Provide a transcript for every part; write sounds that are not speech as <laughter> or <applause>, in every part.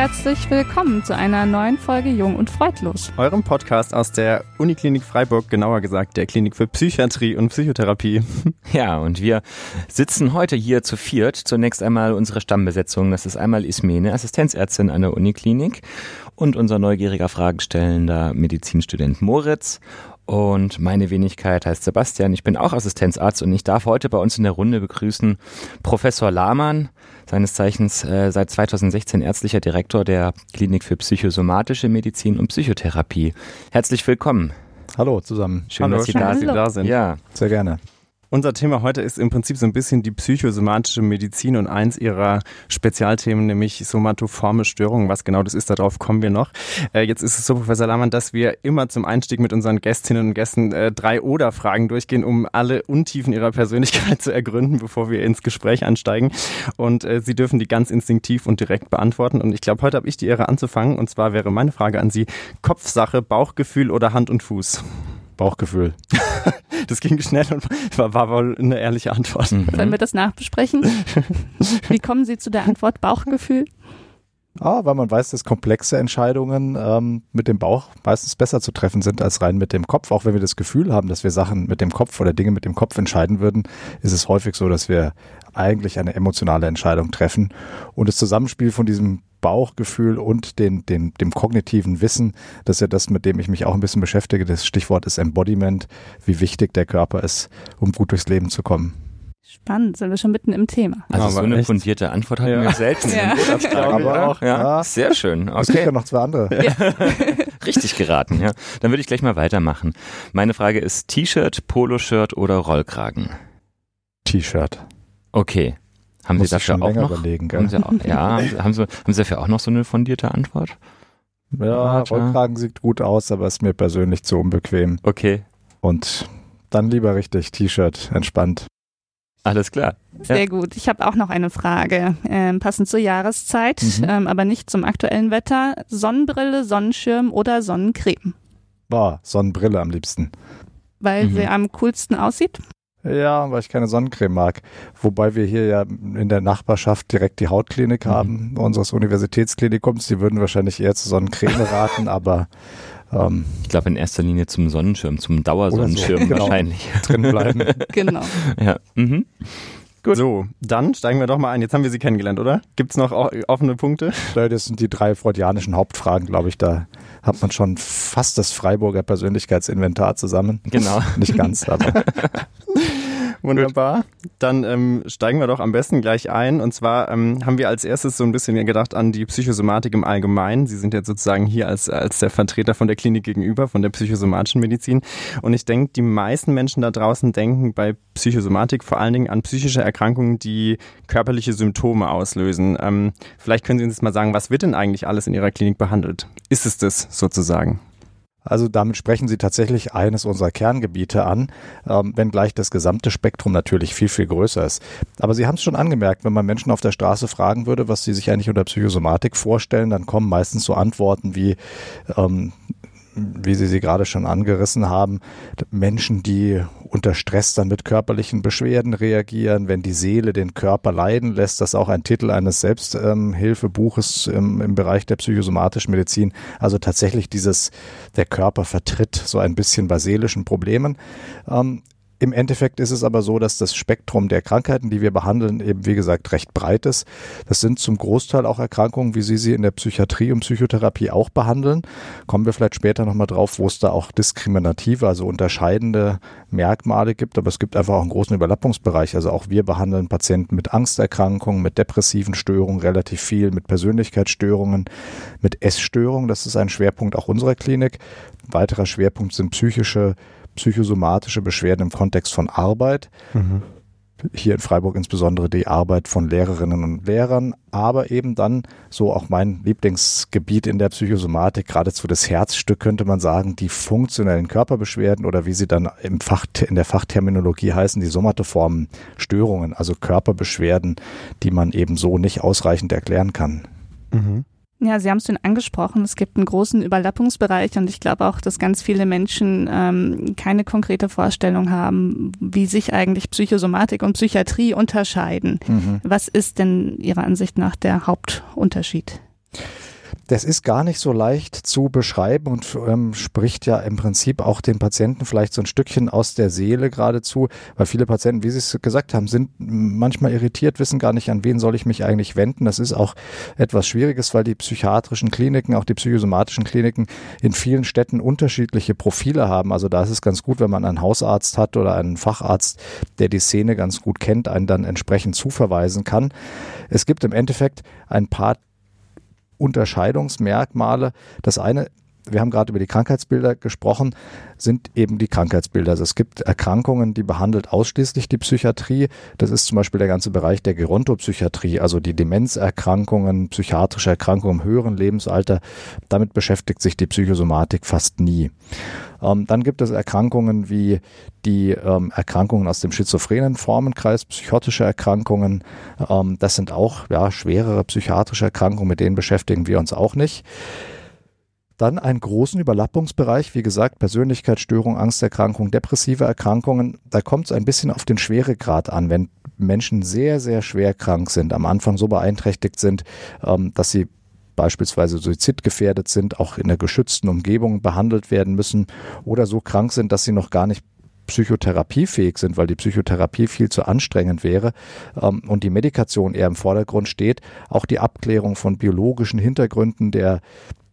Herzlich willkommen zu einer neuen Folge Jung und Freudlos. Eurem Podcast aus der Uniklinik Freiburg, genauer gesagt der Klinik für Psychiatrie und Psychotherapie. <laughs> Ja, und wir sitzen heute hier zu viert. Zunächst einmal unsere Stammbesetzung. Das ist einmal Ismene, Assistenzärztin an der Uniklinik und unser neugieriger Fragestellender Medizinstudent Moritz. Und meine Wenigkeit heißt Sebastian. Ich bin auch Assistenzarzt und ich darf heute bei uns in der Runde begrüßen Professor Lahmann, seines Zeichens äh, seit 2016 ärztlicher Direktor der Klinik für psychosomatische Medizin und Psychotherapie. Herzlich willkommen. Hallo zusammen. Schön, Hallo, dass Sie, da, Sie da sind. Ja, sehr gerne. Unser Thema heute ist im Prinzip so ein bisschen die psychosomatische Medizin und eins ihrer Spezialthemen, nämlich somatoforme Störungen. Was genau das ist, darauf kommen wir noch. Äh, jetzt ist es so, Professor Lahmann, dass wir immer zum Einstieg mit unseren Gästinnen und Gästen äh, drei Oder-Fragen durchgehen, um alle Untiefen ihrer Persönlichkeit <laughs> zu ergründen, bevor wir ins Gespräch einsteigen. Und äh, Sie dürfen die ganz instinktiv und direkt beantworten. Und ich glaube, heute habe ich die Ehre anzufangen. Und zwar wäre meine Frage an Sie, Kopfsache, Bauchgefühl oder Hand und Fuß? Bauchgefühl. <laughs> das ging schnell und <laughs> war, war wohl eine ehrliche Antwort. Mhm. Sollen wir das nachbesprechen? <laughs> Wie kommen Sie zu der Antwort Bauchgefühl? Ah, weil man weiß, dass komplexe Entscheidungen ähm, mit dem Bauch meistens besser zu treffen sind als rein mit dem Kopf. Auch wenn wir das Gefühl haben, dass wir Sachen mit dem Kopf oder Dinge mit dem Kopf entscheiden würden, ist es häufig so, dass wir eigentlich eine emotionale Entscheidung treffen. Und das Zusammenspiel von diesem Bauchgefühl und den, den, dem kognitiven Wissen, das ist ja das, mit dem ich mich auch ein bisschen beschäftige. Das Stichwort ist Embodiment, wie wichtig der Körper ist, um gut durchs Leben zu kommen. Spannend, sind wir schon mitten im Thema. Also aber so eine echt? fundierte Antwort hatten ja. wir selten. <laughs> Ja. aber auch, ja. ja. Sehr schön. Okay. Es gibt ja noch zwei andere. Ja. <laughs> Richtig geraten, ja. Dann würde ich gleich mal weitermachen. Meine Frage ist T-Shirt, Poloshirt oder Rollkragen? T-Shirt. Okay. Haben Muss Sie dafür auch noch? Überlegen, haben Sie auch, ja, <laughs> haben Sie, haben Sie dafür auch noch so eine fundierte Antwort? Ja, Rollkragen sieht gut aus, aber ist mir persönlich zu unbequem. Okay. Und dann lieber richtig T-Shirt, entspannt. Alles klar. Sehr ja. gut. Ich habe auch noch eine Frage, ähm, passend zur Jahreszeit, mhm. ähm, aber nicht zum aktuellen Wetter. Sonnenbrille, Sonnenschirm oder Sonnencreme? Boah, Sonnenbrille am liebsten. Weil mhm. sie am coolsten aussieht? Ja, weil ich keine Sonnencreme mag. Wobei wir hier ja in der Nachbarschaft direkt die Hautklinik mhm. haben, unseres Universitätsklinikums. Die würden wahrscheinlich eher zur Sonnencreme <laughs> raten, aber ähm, ich glaube in erster Linie zum Sonnenschirm, zum Dauersonnenschirm so. <laughs> genau. wahrscheinlich. Drin bleiben. genau. <laughs> Ja. Mhm. Gut. So, dann steigen wir doch mal ein. Jetzt haben wir Sie kennengelernt, oder? Gibt es noch offene Punkte? Das sind die drei freudianischen Hauptfragen, glaube ich. Da hat man schon fast das Freiburger Persönlichkeitsinventar zusammen. Genau. Nicht ganz, aber. <laughs> Wunderbar. Dann ähm, steigen wir doch am besten gleich ein. Und zwar ähm, haben wir als erstes so ein bisschen gedacht an die Psychosomatik im Allgemeinen. Sie sind jetzt sozusagen hier als, als der Vertreter von der Klinik gegenüber, von der psychosomatischen Medizin. Und ich denke, die meisten Menschen da draußen denken bei Psychosomatik vor allen Dingen an psychische Erkrankungen, die körperliche Symptome auslösen. Ähm, vielleicht können Sie uns mal sagen, was wird denn eigentlich alles in Ihrer Klinik behandelt? Ist es das sozusagen? Also damit sprechen Sie tatsächlich eines unserer Kerngebiete an, ähm, wenngleich das gesamte Spektrum natürlich viel, viel größer ist. Aber Sie haben es schon angemerkt, wenn man Menschen auf der Straße fragen würde, was sie sich eigentlich unter Psychosomatik vorstellen, dann kommen meistens so Antworten wie ähm, wie Sie sie gerade schon angerissen haben, Menschen, die unter Stress dann mit körperlichen Beschwerden reagieren, wenn die Seele den Körper leiden lässt, das ist auch ein Titel eines Selbsthilfebuches im, im Bereich der psychosomatischen Medizin. Also tatsächlich dieses, der Körper vertritt so ein bisschen bei seelischen Problemen. Ähm, im Endeffekt ist es aber so, dass das Spektrum der Krankheiten, die wir behandeln, eben wie gesagt recht breit ist. Das sind zum Großteil auch Erkrankungen, wie Sie sie in der Psychiatrie und Psychotherapie auch behandeln. Kommen wir vielleicht später nochmal drauf, wo es da auch diskriminative, also unterscheidende Merkmale gibt. Aber es gibt einfach auch einen großen Überlappungsbereich. Also auch wir behandeln Patienten mit Angsterkrankungen, mit depressiven Störungen relativ viel, mit Persönlichkeitsstörungen, mit Essstörungen. Das ist ein Schwerpunkt auch unserer Klinik. Ein weiterer Schwerpunkt sind psychische psychosomatische Beschwerden im Kontext von Arbeit. Mhm. Hier in Freiburg insbesondere die Arbeit von Lehrerinnen und Lehrern, aber eben dann so auch mein Lieblingsgebiet in der Psychosomatik, geradezu das Herzstück könnte man sagen, die funktionellen Körperbeschwerden oder wie sie dann im Fach, in der Fachterminologie heißen, die somatoformen Störungen, also Körperbeschwerden, die man eben so nicht ausreichend erklären kann. Mhm. Ja, Sie haben es schon angesprochen. Es gibt einen großen Überlappungsbereich und ich glaube auch, dass ganz viele Menschen ähm, keine konkrete Vorstellung haben, wie sich eigentlich Psychosomatik und Psychiatrie unterscheiden. Mhm. Was ist denn Ihrer Ansicht nach der Hauptunterschied? Das ist gar nicht so leicht zu beschreiben und ähm, spricht ja im Prinzip auch den Patienten vielleicht so ein Stückchen aus der Seele geradezu, weil viele Patienten, wie Sie es gesagt haben, sind manchmal irritiert, wissen gar nicht, an wen soll ich mich eigentlich wenden. Das ist auch etwas Schwieriges, weil die psychiatrischen Kliniken, auch die psychosomatischen Kliniken in vielen Städten unterschiedliche Profile haben. Also da ist es ganz gut, wenn man einen Hausarzt hat oder einen Facharzt, der die Szene ganz gut kennt, einen dann entsprechend zuverweisen kann. Es gibt im Endeffekt ein paar Unterscheidungsmerkmale. Das eine, wir haben gerade über die Krankheitsbilder gesprochen, sind eben die Krankheitsbilder. Also es gibt Erkrankungen, die behandelt ausschließlich die Psychiatrie. Das ist zum Beispiel der ganze Bereich der Gerontopsychiatrie, also die Demenzerkrankungen, psychiatrische Erkrankungen im höheren Lebensalter. Damit beschäftigt sich die Psychosomatik fast nie. Ähm, dann gibt es Erkrankungen wie die ähm, Erkrankungen aus dem schizophrenen Formenkreis, psychotische Erkrankungen. Ähm, das sind auch ja, schwerere psychiatrische Erkrankungen, mit denen beschäftigen wir uns auch nicht. Dann einen großen Überlappungsbereich, wie gesagt, Persönlichkeitsstörung, Angsterkrankung, depressive Erkrankungen. Da kommt es ein bisschen auf den Schweregrad an. Wenn Menschen sehr, sehr schwer krank sind, am Anfang so beeinträchtigt sind, ähm, dass sie beispielsweise suizidgefährdet sind, auch in der geschützten Umgebung behandelt werden müssen oder so krank sind, dass sie noch gar nicht psychotherapiefähig sind, weil die Psychotherapie viel zu anstrengend wäre ähm, und die Medikation eher im Vordergrund steht, auch die Abklärung von biologischen Hintergründen der,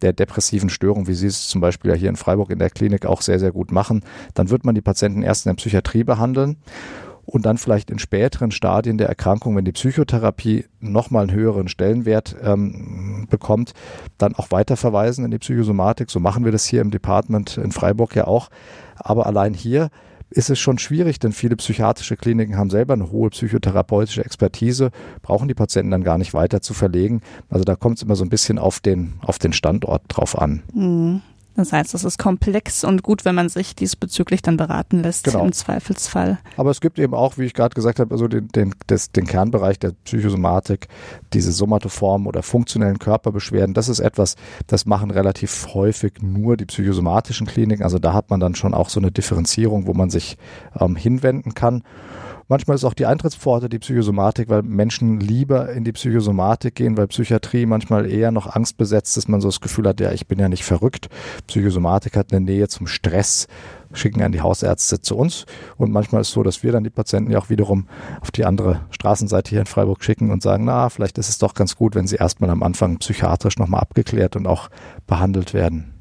der depressiven Störung, wie Sie es zum Beispiel ja hier in Freiburg in der Klinik auch sehr, sehr gut machen, dann wird man die Patienten erst in der Psychiatrie behandeln und dann vielleicht in späteren Stadien der Erkrankung, wenn die Psychotherapie nochmal einen höheren Stellenwert ähm, bekommt, dann auch weiterverweisen in die Psychosomatik. So machen wir das hier im Department in Freiburg ja auch. Aber allein hier ist es schon schwierig, denn viele psychiatrische Kliniken haben selber eine hohe psychotherapeutische Expertise, brauchen die Patienten dann gar nicht weiter zu verlegen. Also da kommt es immer so ein bisschen auf den, auf den Standort drauf an. Mhm. Das heißt, es ist komplex und gut, wenn man sich diesbezüglich dann beraten lässt genau. im Zweifelsfall. Aber es gibt eben auch, wie ich gerade gesagt habe, also den, den, des, den Kernbereich der Psychosomatik, diese somatoformen oder funktionellen Körperbeschwerden. Das ist etwas, das machen relativ häufig nur die psychosomatischen Kliniken. Also da hat man dann schon auch so eine Differenzierung, wo man sich ähm, hinwenden kann. Manchmal ist auch die Eintrittspforte die Psychosomatik, weil Menschen lieber in die Psychosomatik gehen, weil Psychiatrie manchmal eher noch angstbesetzt ist, man so das Gefühl hat, ja, ich bin ja nicht verrückt. Psychosomatik hat eine Nähe zum Stress, schicken an die Hausärzte zu uns. Und manchmal ist es so, dass wir dann die Patienten ja auch wiederum auf die andere Straßenseite hier in Freiburg schicken und sagen, na, vielleicht ist es doch ganz gut, wenn sie erstmal am Anfang psychiatrisch nochmal abgeklärt und auch behandelt werden.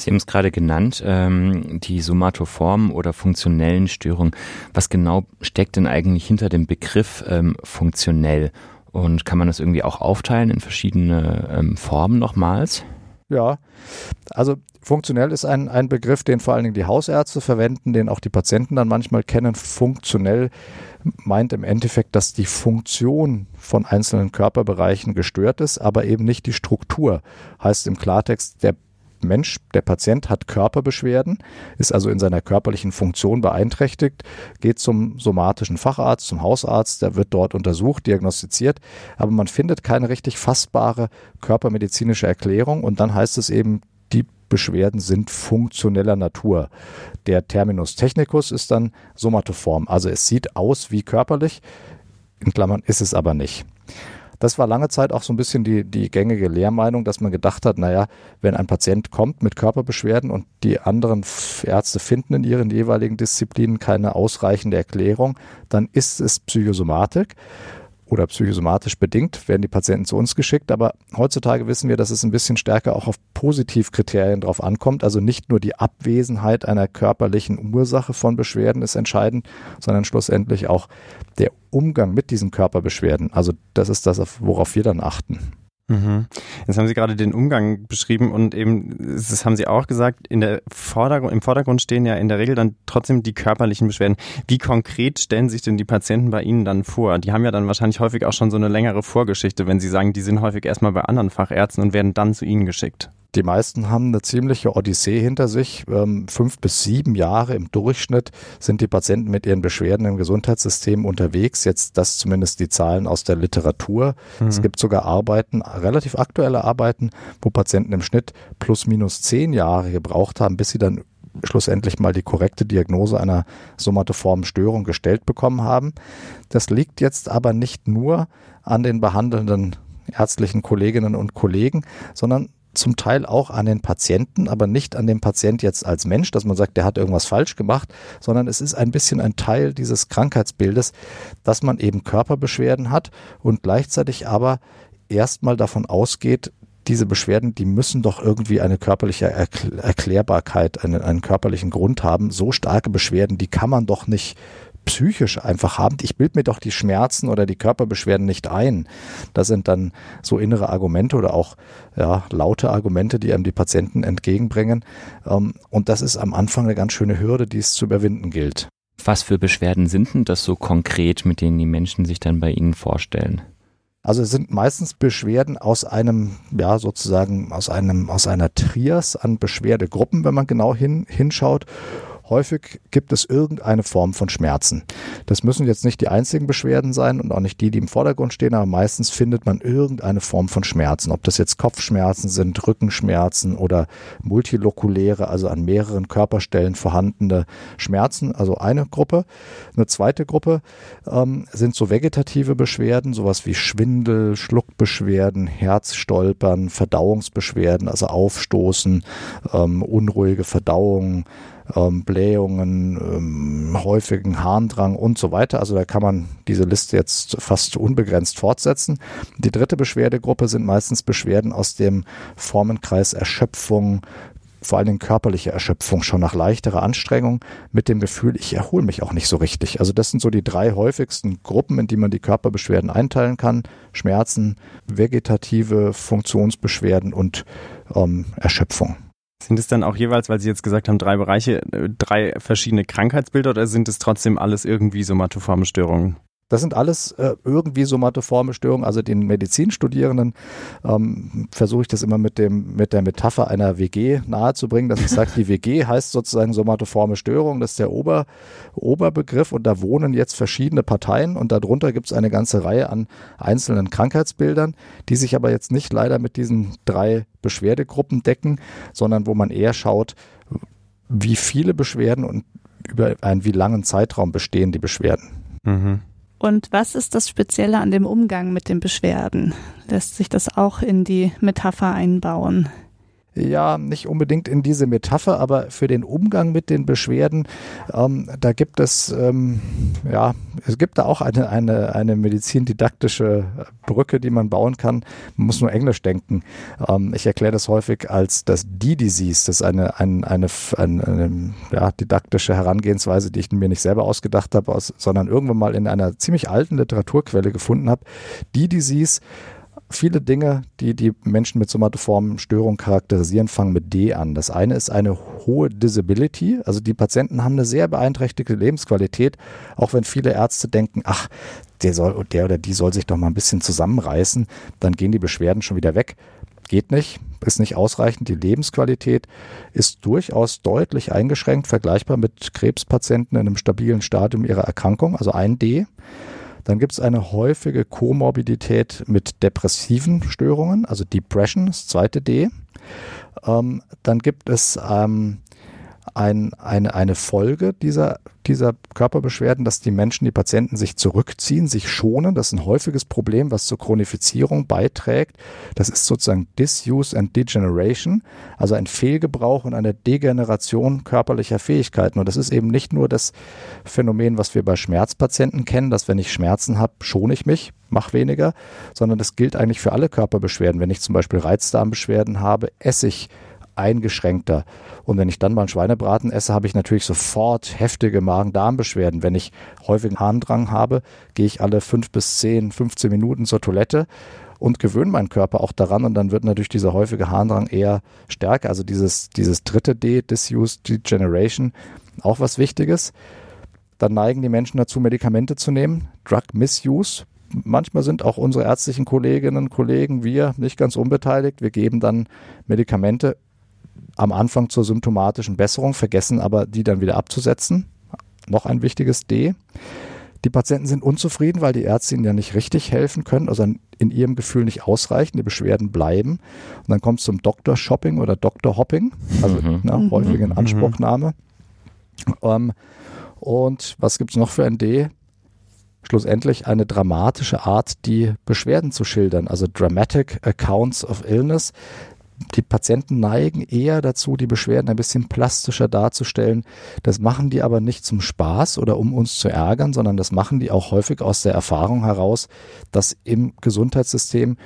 Sie haben es gerade genannt, ähm, die somatoformen oder funktionellen Störungen. Was genau steckt denn eigentlich hinter dem Begriff ähm, funktionell? Und kann man das irgendwie auch aufteilen in verschiedene ähm, Formen nochmals? Ja, also funktionell ist ein, ein Begriff, den vor allen Dingen die Hausärzte verwenden, den auch die Patienten dann manchmal kennen. Funktionell meint im Endeffekt, dass die Funktion von einzelnen Körperbereichen gestört ist, aber eben nicht die Struktur. Heißt im Klartext, der Mensch, der Patient hat Körperbeschwerden, ist also in seiner körperlichen Funktion beeinträchtigt, geht zum somatischen Facharzt, zum Hausarzt, der wird dort untersucht, diagnostiziert, aber man findet keine richtig fassbare körpermedizinische Erklärung und dann heißt es eben, die Beschwerden sind funktioneller Natur. Der Terminus technicus ist dann somatoform, also es sieht aus wie körperlich, in Klammern ist es aber nicht. Das war lange Zeit auch so ein bisschen die, die gängige Lehrmeinung, dass man gedacht hat, naja, wenn ein Patient kommt mit Körperbeschwerden und die anderen Ärzte finden in ihren jeweiligen Disziplinen keine ausreichende Erklärung, dann ist es Psychosomatik oder psychosomatisch bedingt werden die Patienten zu uns geschickt. Aber heutzutage wissen wir, dass es ein bisschen stärker auch auf Positivkriterien drauf ankommt. Also nicht nur die Abwesenheit einer körperlichen Ursache von Beschwerden ist entscheidend, sondern schlussendlich auch der Umgang mit diesen Körperbeschwerden. Also das ist das, worauf wir dann achten. Mhm. Jetzt haben Sie gerade den Umgang beschrieben und eben, das haben Sie auch gesagt, in der Vordergrund, im Vordergrund stehen ja in der Regel dann trotzdem die körperlichen Beschwerden. Wie konkret stellen sich denn die Patienten bei Ihnen dann vor? Die haben ja dann wahrscheinlich häufig auch schon so eine längere Vorgeschichte, wenn Sie sagen, die sind häufig erstmal bei anderen Fachärzten und werden dann zu Ihnen geschickt. Die meisten haben eine ziemliche Odyssee hinter sich. Ähm, fünf bis sieben Jahre im Durchschnitt sind die Patienten mit ihren Beschwerden im Gesundheitssystem unterwegs. Jetzt das zumindest die Zahlen aus der Literatur. Mhm. Es gibt sogar Arbeiten, relativ aktuelle Arbeiten, wo Patienten im Schnitt plus minus zehn Jahre gebraucht haben, bis sie dann schlussendlich mal die korrekte Diagnose einer somatoformen Störung gestellt bekommen haben. Das liegt jetzt aber nicht nur an den behandelnden ärztlichen Kolleginnen und Kollegen, sondern zum Teil auch an den Patienten, aber nicht an dem Patient jetzt als Mensch, dass man sagt, der hat irgendwas falsch gemacht, sondern es ist ein bisschen ein Teil dieses Krankheitsbildes, dass man eben Körperbeschwerden hat und gleichzeitig aber erstmal davon ausgeht, diese Beschwerden, die müssen doch irgendwie eine körperliche Erklärbarkeit, einen, einen körperlichen Grund haben. So starke Beschwerden, die kann man doch nicht psychisch einfach haben. Ich bilde mir doch die Schmerzen oder die Körperbeschwerden nicht ein. Das sind dann so innere Argumente oder auch ja, laute Argumente, die einem die Patienten entgegenbringen. Ähm, und das ist am Anfang eine ganz schöne Hürde, die es zu überwinden gilt. Was für Beschwerden sind denn das so konkret, mit denen die Menschen sich dann bei Ihnen vorstellen? Also es sind meistens Beschwerden aus einem, ja, sozusagen aus einem, aus einer Trias an Beschwerdegruppen, wenn man genau hin, hinschaut. Häufig gibt es irgendeine Form von Schmerzen. Das müssen jetzt nicht die einzigen Beschwerden sein und auch nicht die, die im Vordergrund stehen, aber meistens findet man irgendeine Form von Schmerzen. Ob das jetzt Kopfschmerzen sind, Rückenschmerzen oder multilokuläre, also an mehreren Körperstellen vorhandene Schmerzen, also eine Gruppe. Eine zweite Gruppe ähm, sind so vegetative Beschwerden, sowas wie Schwindel, Schluckbeschwerden, Herzstolpern, Verdauungsbeschwerden, also Aufstoßen, ähm, unruhige Verdauung, ähm, Blähungen, ähm, häufigen Harndrang und so weiter. Also da kann man diese Liste jetzt fast unbegrenzt fortsetzen. Die dritte Beschwerdegruppe sind meistens Beschwerden aus dem Formenkreis Erschöpfung, vor allen Dingen körperliche Erschöpfung, schon nach leichterer Anstrengung mit dem Gefühl, ich erhole mich auch nicht so richtig. Also das sind so die drei häufigsten Gruppen, in die man die Körperbeschwerden einteilen kann. Schmerzen, vegetative Funktionsbeschwerden und ähm, Erschöpfung. Sind es dann auch jeweils, weil Sie jetzt gesagt haben, drei Bereiche, äh, drei verschiedene Krankheitsbilder oder sind es trotzdem alles irgendwie somatoforme Störungen? Das sind alles äh, irgendwie somatoforme Störungen. Also den Medizinstudierenden ähm, versuche ich das immer mit, dem, mit der Metapher einer WG nahezubringen, dass ich sage, die WG heißt sozusagen somatoforme Störung. Das ist der Ober, Oberbegriff und da wohnen jetzt verschiedene Parteien und darunter gibt es eine ganze Reihe an einzelnen Krankheitsbildern, die sich aber jetzt nicht leider mit diesen drei Beschwerdegruppen decken, sondern wo man eher schaut, wie viele Beschwerden und über einen wie langen Zeitraum bestehen die Beschwerden. Mhm. Und was ist das Spezielle an dem Umgang mit den Beschwerden? Lässt sich das auch in die Metapher einbauen? Ja, nicht unbedingt in diese Metapher, aber für den Umgang mit den Beschwerden, ähm, da gibt es, ähm, ja, es gibt da auch eine, eine, eine medizindidaktische Brücke, die man bauen kann. Man muss nur Englisch denken. Ähm, ich erkläre das häufig als das D-Disease. Das ist eine, eine, eine, eine, eine ja, didaktische Herangehensweise, die ich mir nicht selber ausgedacht habe, aus, sondern irgendwann mal in einer ziemlich alten Literaturquelle gefunden habe. D-Disease viele Dinge, die die Menschen mit somatoformen Störungen charakterisieren, fangen mit D an. Das eine ist eine hohe Disability, also die Patienten haben eine sehr beeinträchtigte Lebensqualität, auch wenn viele Ärzte denken, ach, der, soll, der oder die soll sich doch mal ein bisschen zusammenreißen, dann gehen die Beschwerden schon wieder weg. Geht nicht, ist nicht ausreichend. Die Lebensqualität ist durchaus deutlich eingeschränkt, vergleichbar mit Krebspatienten in einem stabilen Stadium ihrer Erkrankung, also ein D. Dann gibt es eine häufige Komorbidität mit depressiven Störungen, also Depression, das zweite D. Ähm, dann gibt es ähm, ein, eine, eine Folge dieser, dieser Körperbeschwerden, dass die Menschen, die Patienten sich zurückziehen, sich schonen. Das ist ein häufiges Problem, was zur Chronifizierung beiträgt. Das ist sozusagen Disuse and Degeneration, also ein Fehlgebrauch und eine Degeneration körperlicher Fähigkeiten. Und das ist eben nicht nur das Phänomen, was wir bei Schmerzpatienten kennen, dass wenn ich Schmerzen habe, schone ich mich, mach weniger, sondern das gilt eigentlich für alle Körperbeschwerden. Wenn ich zum Beispiel Reizdarmbeschwerden habe, esse ich eingeschränkter. Und wenn ich dann mal einen Schweinebraten esse, habe ich natürlich sofort heftige Magen-Darm-Beschwerden. Wenn ich häufigen Harndrang habe, gehe ich alle fünf bis zehn, 15 Minuten zur Toilette und gewöhne meinen Körper auch daran und dann wird natürlich dieser häufige Harndrang eher stärker. Also dieses, dieses dritte D, Disuse Degeneration, auch was Wichtiges. Dann neigen die Menschen dazu, Medikamente zu nehmen. Drug Misuse manchmal sind auch unsere ärztlichen Kolleginnen und Kollegen, wir nicht ganz unbeteiligt. Wir geben dann Medikamente am Anfang zur symptomatischen Besserung, vergessen aber die dann wieder abzusetzen. Noch ein wichtiges D. Die Patienten sind unzufrieden, weil die Ärzte ihnen ja nicht richtig helfen können, also in ihrem Gefühl nicht ausreichen, die Beschwerden bleiben. Und dann kommt es zum Doktor-Shopping oder Doktor-Hopping, also mhm. ne, mhm. häufig in Anspruchnahme. Mhm. Ähm, und was gibt es noch für ein D? Schlussendlich eine dramatische Art, die Beschwerden zu schildern, also Dramatic Accounts of Illness die Patienten neigen eher dazu, die Beschwerden ein bisschen plastischer darzustellen. Das machen die aber nicht zum Spaß oder um uns zu ärgern, sondern das machen die auch häufig aus der Erfahrung heraus, dass im Gesundheitssystem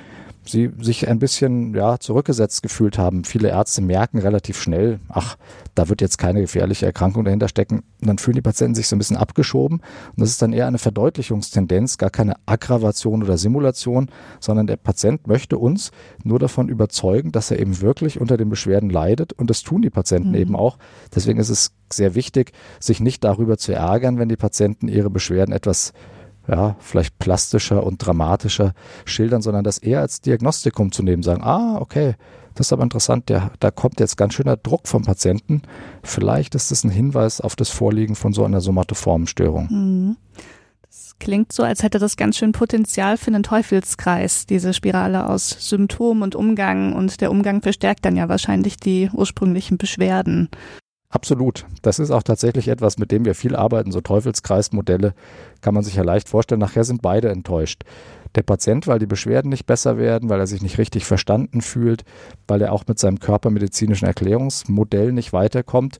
sie sich ein bisschen ja, zurückgesetzt gefühlt haben. Viele Ärzte merken relativ schnell, ach, da wird jetzt keine gefährliche Erkrankung dahinter stecken. Und dann fühlen die Patienten sich so ein bisschen abgeschoben. Und das ist dann eher eine Verdeutlichungstendenz, gar keine Aggravation oder Simulation, sondern der Patient möchte uns nur davon überzeugen, dass er eben wirklich unter den Beschwerden leidet. Und das tun die Patienten mhm. eben auch. Deswegen ist es sehr wichtig, sich nicht darüber zu ärgern, wenn die Patienten ihre Beschwerden etwas ja, vielleicht plastischer und dramatischer schildern, sondern das eher als Diagnostikum zu nehmen, sagen, ah, okay, das ist aber interessant, der, da kommt jetzt ganz schöner Druck vom Patienten. Vielleicht ist das ein Hinweis auf das Vorliegen von so einer somatoformen Störung. Mhm. Das klingt so, als hätte das ganz schön Potenzial für einen Teufelskreis, diese Spirale aus Symptom und Umgang und der Umgang verstärkt dann ja wahrscheinlich die ursprünglichen Beschwerden. Absolut. Das ist auch tatsächlich etwas, mit dem wir viel arbeiten. So Teufelskreismodelle kann man sich ja leicht vorstellen. Nachher sind beide enttäuscht. Der Patient, weil die Beschwerden nicht besser werden, weil er sich nicht richtig verstanden fühlt, weil er auch mit seinem körpermedizinischen Erklärungsmodell nicht weiterkommt.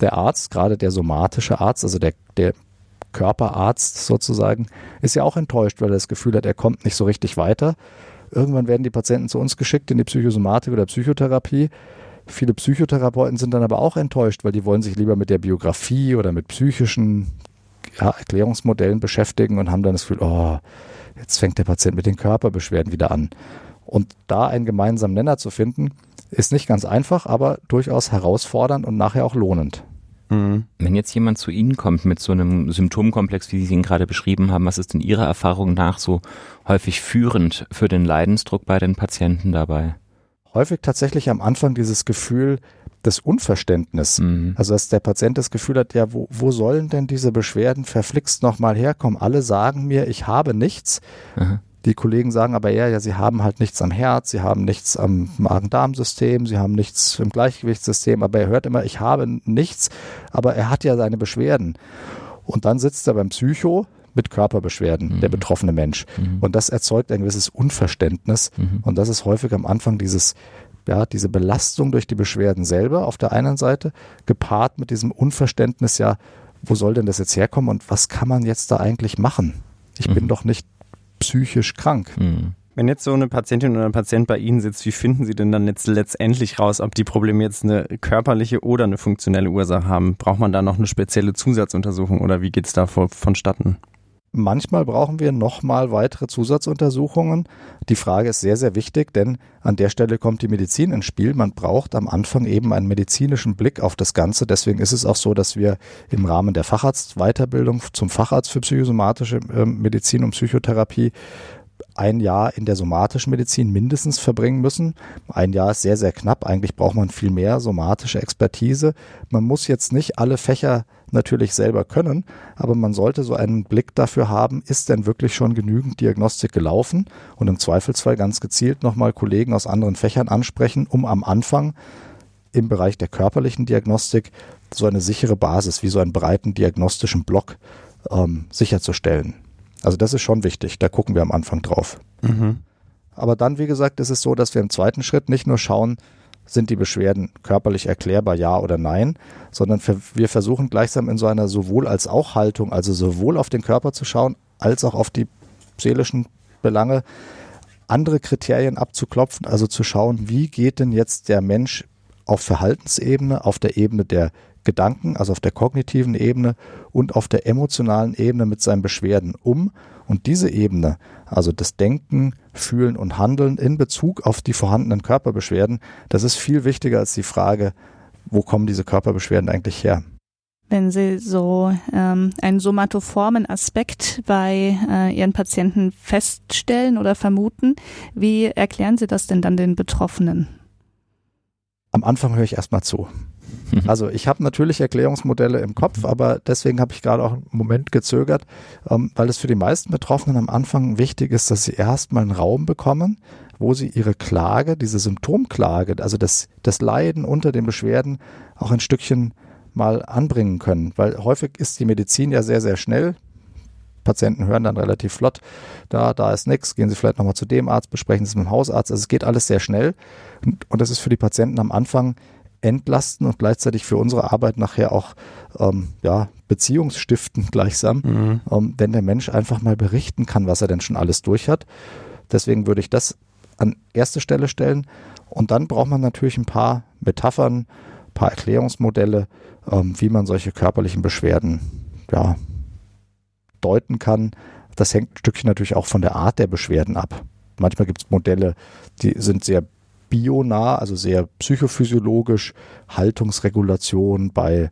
Der Arzt, gerade der somatische Arzt, also der, der Körperarzt sozusagen, ist ja auch enttäuscht, weil er das Gefühl hat, er kommt nicht so richtig weiter. Irgendwann werden die Patienten zu uns geschickt in die Psychosomatik oder Psychotherapie Viele Psychotherapeuten sind dann aber auch enttäuscht, weil die wollen sich lieber mit der Biografie oder mit psychischen ja, Erklärungsmodellen beschäftigen und haben dann das Gefühl, oh, jetzt fängt der Patient mit den Körperbeschwerden wieder an. Und da einen gemeinsamen Nenner zu finden, ist nicht ganz einfach, aber durchaus herausfordernd und nachher auch lohnend. Mhm. Wenn jetzt jemand zu Ihnen kommt mit so einem Symptomkomplex, wie Sie ihn gerade beschrieben haben, was ist in Ihrer Erfahrung nach so häufig führend für den Leidensdruck bei den Patienten dabei? Häufig tatsächlich am Anfang dieses Gefühl des Unverständnis. Mhm. Also dass der Patient das Gefühl hat, ja, wo, wo sollen denn diese Beschwerden verflixt nochmal herkommen? Alle sagen mir, ich habe nichts. Aha. Die Kollegen sagen aber eher, ja, sie haben halt nichts am Herz, sie haben nichts am Magen-Darm-System, sie haben nichts im Gleichgewichtssystem, aber er hört immer, ich habe nichts, aber er hat ja seine Beschwerden. Und dann sitzt er beim Psycho, mit Körperbeschwerden, mhm. der betroffene Mensch. Mhm. Und das erzeugt ein gewisses Unverständnis. Mhm. Und das ist häufig am Anfang dieses, ja, diese Belastung durch die Beschwerden selber auf der einen Seite, gepaart mit diesem Unverständnis, ja, wo soll denn das jetzt herkommen und was kann man jetzt da eigentlich machen? Ich bin mhm. doch nicht psychisch krank. Mhm. Wenn jetzt so eine Patientin oder ein Patient bei Ihnen sitzt, wie finden Sie denn dann jetzt letztendlich raus, ob die Probleme jetzt eine körperliche oder eine funktionelle Ursache haben? Braucht man da noch eine spezielle Zusatzuntersuchung oder wie geht es da vonstatten? Manchmal brauchen wir nochmal weitere Zusatzuntersuchungen. Die Frage ist sehr, sehr wichtig, denn an der Stelle kommt die Medizin ins Spiel. Man braucht am Anfang eben einen medizinischen Blick auf das Ganze. Deswegen ist es auch so, dass wir im Rahmen der Facharztweiterbildung zum Facharzt für psychosomatische ähm, Medizin und Psychotherapie ein Jahr in der somatischen Medizin mindestens verbringen müssen. Ein Jahr ist sehr, sehr knapp. Eigentlich braucht man viel mehr somatische Expertise. Man muss jetzt nicht alle Fächer natürlich selber können, aber man sollte so einen Blick dafür haben, ist denn wirklich schon genügend Diagnostik gelaufen und im Zweifelsfall ganz gezielt nochmal Kollegen aus anderen Fächern ansprechen, um am Anfang im Bereich der körperlichen Diagnostik so eine sichere Basis, wie so einen breiten diagnostischen Block ähm, sicherzustellen. Also das ist schon wichtig, da gucken wir am Anfang drauf. Mhm. Aber dann, wie gesagt, ist es so, dass wir im zweiten Schritt nicht nur schauen, sind die Beschwerden körperlich erklärbar, ja oder nein, sondern wir versuchen gleichsam in so einer sowohl als auch Haltung, also sowohl auf den Körper zu schauen, als auch auf die seelischen Belange, andere Kriterien abzuklopfen, also zu schauen, wie geht denn jetzt der Mensch auf Verhaltensebene, auf der Ebene der Gedanken, also auf der kognitiven Ebene und auf der emotionalen Ebene mit seinen Beschwerden um. Und diese Ebene, also das Denken, Fühlen und Handeln in Bezug auf die vorhandenen Körperbeschwerden, das ist viel wichtiger als die Frage, wo kommen diese Körperbeschwerden eigentlich her? wenn Sie so ähm, einen somatoformen Aspekt bei äh, Ihren Patienten feststellen oder vermuten, wie erklären Sie das denn dann den Betroffenen? Am Anfang höre ich erstmal zu. <laughs> Also ich habe natürlich Erklärungsmodelle im Kopf, aber deswegen habe ich gerade auch einen Moment gezögert, ähm, weil es für die meisten Betroffenen am Anfang wichtig ist, dass sie erstmal einen Raum bekommen, wo sie ihre Klage, diese Symptomklage, also das, das Leiden unter den Beschwerden auch ein Stückchen mal anbringen können. Weil häufig ist die Medizin ja sehr, sehr schnell. Patienten hören dann relativ flott, da, da ist nichts, gehen Sie vielleicht nochmal zu dem Arzt, besprechen Sie es mit dem Hausarzt. Also es geht alles sehr schnell. Und, und das ist für die Patienten am Anfang entlasten und gleichzeitig für unsere Arbeit nachher auch ähm, ja, beziehungsstiftend <laughs> gleichsam, mhm. ähm, wenn der Mensch einfach mal berichten kann, was er denn schon alles durch hat. Deswegen würde ich das an erste Stelle stellen. Und dann braucht man natürlich ein paar Metaphern, ein paar Erklärungsmodelle, ähm, wie man solche körperlichen Beschwerden ja, deuten kann. Das hängt ein Stückchen natürlich auch von der Art der Beschwerden ab. Manchmal gibt es Modelle, die sind sehr bionah, also sehr psychophysiologisch, Haltungsregulation bei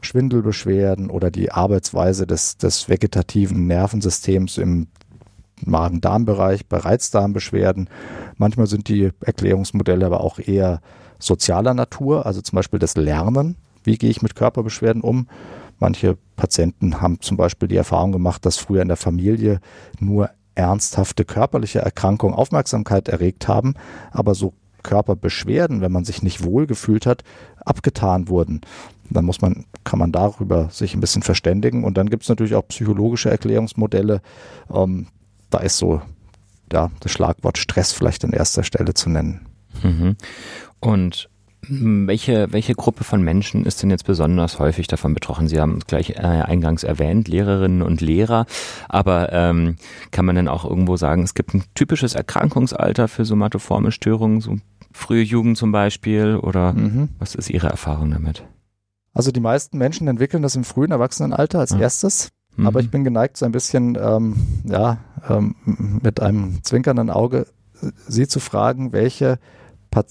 Schwindelbeschwerden oder die Arbeitsweise des, des vegetativen Nervensystems im Magen-Darm-Bereich, bei Reizdarmbeschwerden. Manchmal sind die Erklärungsmodelle aber auch eher sozialer Natur, also zum Beispiel das Lernen. Wie gehe ich mit Körperbeschwerden um? Manche Patienten haben zum Beispiel die Erfahrung gemacht, dass früher in der Familie nur ernsthafte körperliche Erkrankungen Aufmerksamkeit erregt haben, aber so Körperbeschwerden, wenn man sich nicht wohl gefühlt hat, abgetan wurden. Dann muss man, kann man darüber sich ein bisschen verständigen. Und dann gibt es natürlich auch psychologische Erklärungsmodelle. Ähm, da ist so ja, das Schlagwort Stress vielleicht an erster Stelle zu nennen. Mhm. Und welche, welche Gruppe von Menschen ist denn jetzt besonders häufig davon betroffen? Sie haben es gleich äh, eingangs erwähnt, Lehrerinnen und Lehrer. Aber ähm, kann man denn auch irgendwo sagen, es gibt ein typisches Erkrankungsalter für somatoforme Störungen, so frühe Jugend zum Beispiel? Oder mhm. was ist Ihre Erfahrung damit? Also die meisten Menschen entwickeln das im frühen Erwachsenenalter als ja. erstes. Mhm. Aber ich bin geneigt, so ein bisschen ähm, ja, ähm, mit einem zwinkernden Auge äh, Sie zu fragen, welche,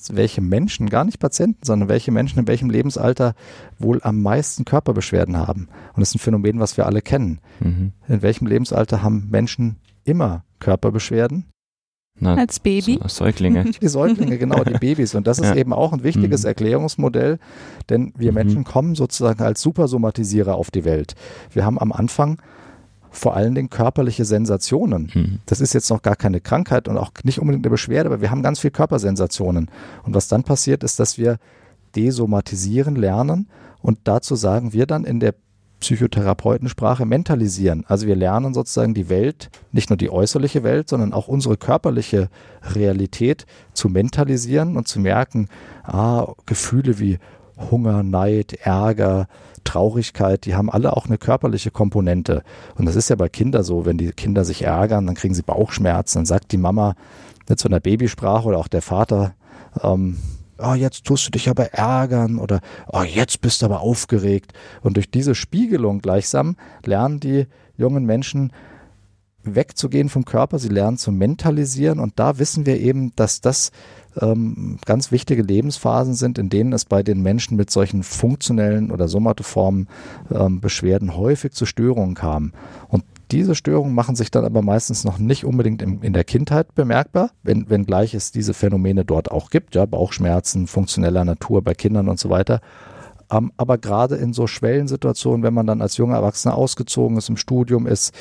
welche Menschen, gar nicht Patienten, sondern welche Menschen in welchem Lebensalter wohl am meisten Körperbeschwerden haben. Und das ist ein Phänomen, was wir alle kennen. Mhm. In welchem Lebensalter haben Menschen immer Körperbeschwerden? Na, als Baby. So, Säuglinge. <laughs> Die Säuglinge, genau, die Babys. Und das ist <laughs> ja. eben auch ein wichtiges mhm. Erklärungsmodell, denn wir mhm. Menschen kommen sozusagen als Supersomatisierer auf die Welt. Wir haben am Anfang vor allen Dingen körperliche Sensationen. Mhm. Das ist jetzt noch gar keine Krankheit und auch nicht unbedingt eine Beschwerde, aber wir haben ganz viel Körpersensationen. Und was dann passiert, ist, dass wir desomatisieren lernen und dazu sagen wir dann in der Psychotherapeutensprache mentalisieren. Also wir lernen sozusagen die Welt, nicht nur die äußerliche Welt, sondern auch unsere körperliche Realität zu mentalisieren und zu merken, ah, Gefühle wie Hunger, Neid, Ärger, Traurigkeit, die haben alle auch eine körperliche Komponente. Und das ist ja bei Kindern so, wenn die Kinder sich ärgern, dann kriegen sie Bauchschmerzen, dann sagt die Mama jetzt von der Babysprache oder auch der Vater, ähm, oh, jetzt tust du dich aber ärgern oder oh, jetzt bist du aber aufgeregt. Und durch diese Spiegelung gleichsam lernen die jungen Menschen wegzugehen vom Körper, sie lernen zu mentalisieren und da wissen wir eben, dass das ähm, ganz wichtige Lebensphasen sind, in denen es bei den Menschen mit solchen funktionellen oder somatoformen ähm, Beschwerden häufig zu Störungen kam. Und diese Störungen machen sich dann aber meistens noch nicht unbedingt in, in der Kindheit bemerkbar, wenn, wenngleich es diese Phänomene dort auch gibt, ja, Bauchschmerzen, funktioneller Natur bei Kindern und so weiter. Ähm, aber gerade in so Schwellensituationen, wenn man dann als junger Erwachsener ausgezogen ist, im Studium ist,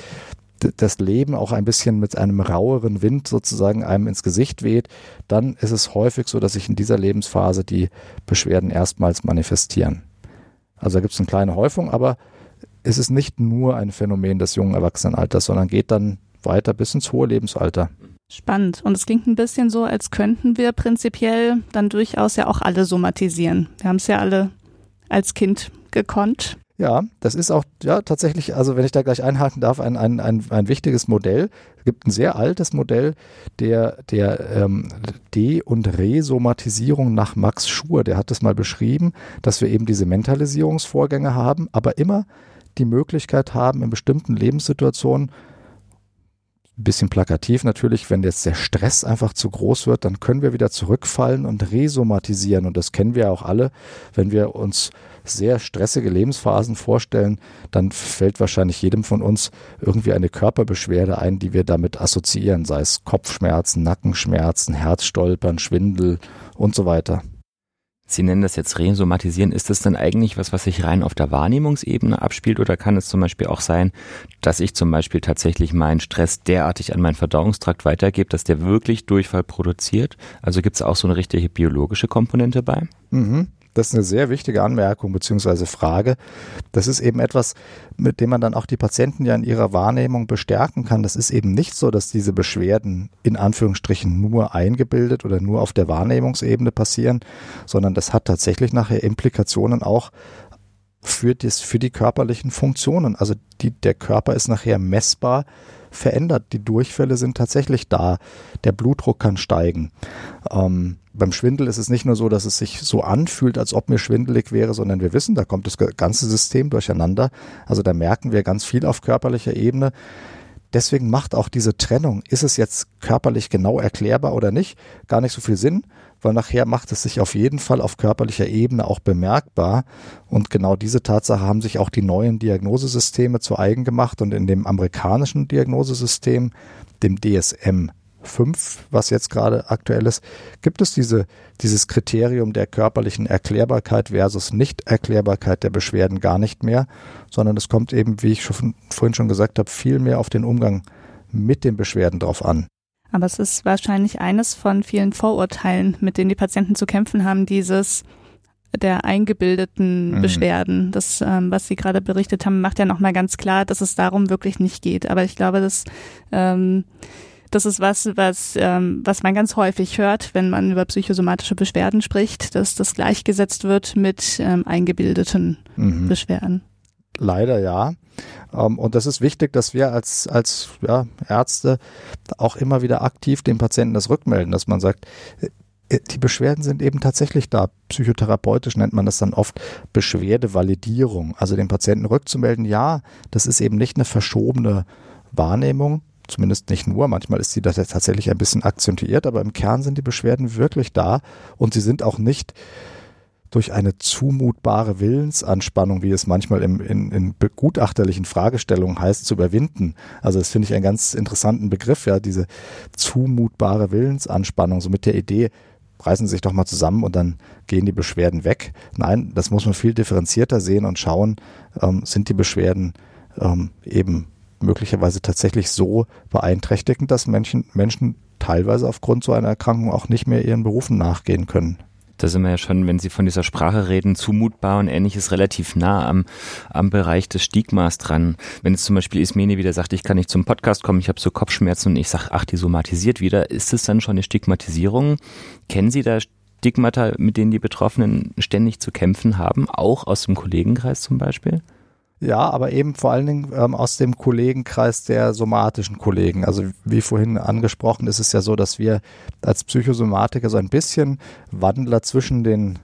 das Leben auch ein bisschen mit einem raueren Wind sozusagen einem ins Gesicht weht, dann ist es häufig so, dass sich in dieser Lebensphase die Beschwerden erstmals manifestieren. Also da gibt es eine kleine Häufung, aber es ist nicht nur ein Phänomen des jungen Erwachsenenalters, sondern geht dann weiter bis ins hohe Lebensalter. Spannend. Und es klingt ein bisschen so, als könnten wir prinzipiell dann durchaus ja auch alle somatisieren. Wir haben es ja alle als Kind gekonnt. Ja, das ist auch ja tatsächlich, also wenn ich da gleich einhaken darf, ein, ein, ein, ein wichtiges Modell. Es gibt ein sehr altes Modell der, der ähm, De- und Resomatisierung nach Max Schur. Der hat das mal beschrieben, dass wir eben diese Mentalisierungsvorgänge haben, aber immer die Möglichkeit haben, in bestimmten Lebenssituationen ein bisschen plakativ natürlich, wenn jetzt der Stress einfach zu groß wird, dann können wir wieder zurückfallen und resomatisieren. Und das kennen wir auch alle. Wenn wir uns sehr stressige Lebensphasen vorstellen, dann fällt wahrscheinlich jedem von uns irgendwie eine Körperbeschwerde ein, die wir damit assoziieren, sei es Kopfschmerzen, Nackenschmerzen, Herzstolpern, Schwindel und so weiter. Sie nennen das jetzt Resomatisieren. Ist das dann eigentlich was, was sich rein auf der Wahrnehmungsebene abspielt oder kann es zum Beispiel auch sein, dass ich zum Beispiel tatsächlich meinen Stress derartig an meinen Verdauungstrakt weitergebe, dass der wirklich Durchfall produziert? Also gibt es auch so eine richtige biologische Komponente bei? Mhm. Das ist eine sehr wichtige Anmerkung bzw. Frage. Das ist eben etwas, mit dem man dann auch die Patienten ja in ihrer Wahrnehmung bestärken kann. Das ist eben nicht so, dass diese Beschwerden in Anführungsstrichen nur eingebildet oder nur auf der Wahrnehmungsebene passieren, sondern das hat tatsächlich nachher Implikationen auch für, das, für die körperlichen Funktionen. Also die, der Körper ist nachher messbar verändert. Die Durchfälle sind tatsächlich da. Der Blutdruck kann steigen. Ähm, beim Schwindel ist es nicht nur so, dass es sich so anfühlt, als ob mir schwindelig wäre, sondern wir wissen, da kommt das ganze System durcheinander. Also da merken wir ganz viel auf körperlicher Ebene. Deswegen macht auch diese Trennung, ist es jetzt körperlich genau erklärbar oder nicht, gar nicht so viel Sinn, weil nachher macht es sich auf jeden Fall auf körperlicher Ebene auch bemerkbar. Und genau diese Tatsache haben sich auch die neuen Diagnosesysteme zu eigen gemacht und in dem amerikanischen Diagnosesystem, dem DSM 5, was jetzt gerade aktuell ist, gibt es diese, dieses Kriterium der körperlichen Erklärbarkeit versus Nichterklärbarkeit der Beschwerden gar nicht mehr, sondern es kommt eben, wie ich schon, vorhin schon gesagt habe, viel mehr auf den Umgang mit den Beschwerden drauf an. Aber es ist wahrscheinlich eines von vielen Vorurteilen, mit denen die Patienten zu kämpfen haben, dieses der eingebildeten mhm. Beschwerden. Das, ähm, was Sie gerade berichtet haben, macht ja nochmal ganz klar, dass es darum wirklich nicht geht. Aber ich glaube, dass ähm, das ist was, was, ähm, was man ganz häufig hört, wenn man über psychosomatische Beschwerden spricht, dass das gleichgesetzt wird mit ähm, eingebildeten mhm. Beschwerden. Leider ja. Ähm, und das ist wichtig, dass wir als, als ja, Ärzte auch immer wieder aktiv den Patienten das rückmelden, dass man sagt, äh, die Beschwerden sind eben tatsächlich da. Psychotherapeutisch nennt man das dann oft Beschwerdevalidierung. Also den Patienten rückzumelden, ja, das ist eben nicht eine verschobene Wahrnehmung, zumindest nicht nur, manchmal ist sie tatsächlich ein bisschen akzentuiert, aber im Kern sind die Beschwerden wirklich da und sie sind auch nicht durch eine zumutbare Willensanspannung, wie es manchmal im, in, in begutachterlichen Fragestellungen heißt, zu überwinden. Also das finde ich einen ganz interessanten Begriff, ja, diese zumutbare Willensanspannung, so mit der Idee, reißen Sie sich doch mal zusammen und dann gehen die Beschwerden weg. Nein, das muss man viel differenzierter sehen und schauen, ähm, sind die Beschwerden ähm, eben möglicherweise tatsächlich so beeinträchtigend, dass Menschen, Menschen teilweise aufgrund so einer Erkrankung auch nicht mehr ihren Berufen nachgehen können. Da sind wir ja schon, wenn Sie von dieser Sprache reden, zumutbar und ähnliches relativ nah am, am Bereich des Stigmas dran. Wenn jetzt zum Beispiel Ismene wieder sagt, ich kann nicht zum Podcast kommen, ich habe so Kopfschmerzen und ich sage, ach, die somatisiert wieder, ist es dann schon eine Stigmatisierung? Kennen Sie da Stigmata, mit denen die Betroffenen ständig zu kämpfen haben, auch aus dem Kollegenkreis zum Beispiel? Ja, aber eben vor allen Dingen ähm, aus dem Kollegenkreis der somatischen Kollegen. Also wie vorhin angesprochen, ist es ja so, dass wir als Psychosomatiker so ein bisschen Wandler zwischen den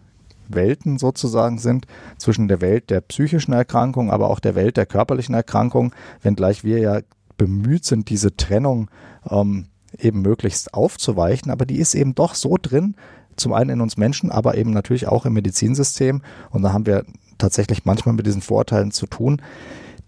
Welten sozusagen sind, zwischen der Welt der psychischen Erkrankung, aber auch der Welt der körperlichen Erkrankung, wenngleich wir ja bemüht sind, diese Trennung ähm, eben möglichst aufzuweichen, aber die ist eben doch so drin, zum einen in uns Menschen, aber eben natürlich auch im Medizinsystem. Und da haben wir tatsächlich manchmal mit diesen Vorurteilen zu tun,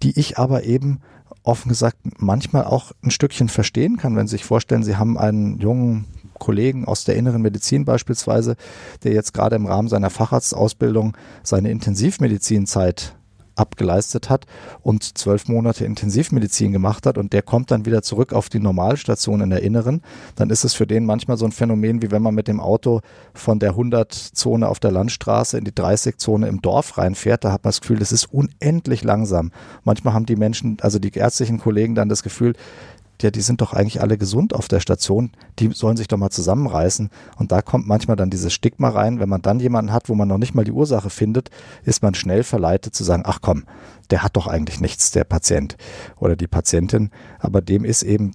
die ich aber eben offen gesagt manchmal auch ein Stückchen verstehen kann, wenn Sie sich vorstellen, Sie haben einen jungen Kollegen aus der inneren Medizin beispielsweise, der jetzt gerade im Rahmen seiner Facharztausbildung seine Intensivmedizinzeit abgeleistet hat und zwölf Monate Intensivmedizin gemacht hat und der kommt dann wieder zurück auf die Normalstation in der Inneren, dann ist es für den manchmal so ein Phänomen, wie wenn man mit dem Auto von der 100-Zone auf der Landstraße in die 30-Zone im Dorf reinfährt. Da hat man das Gefühl, das ist unendlich langsam. Manchmal haben die Menschen, also die ärztlichen Kollegen dann das Gefühl, ja, die sind doch eigentlich alle gesund auf der Station, die sollen sich doch mal zusammenreißen. Und da kommt manchmal dann dieses Stigma rein, wenn man dann jemanden hat, wo man noch nicht mal die Ursache findet, ist man schnell verleitet zu sagen, ach komm, der hat doch eigentlich nichts, der Patient oder die Patientin. Aber dem ist eben,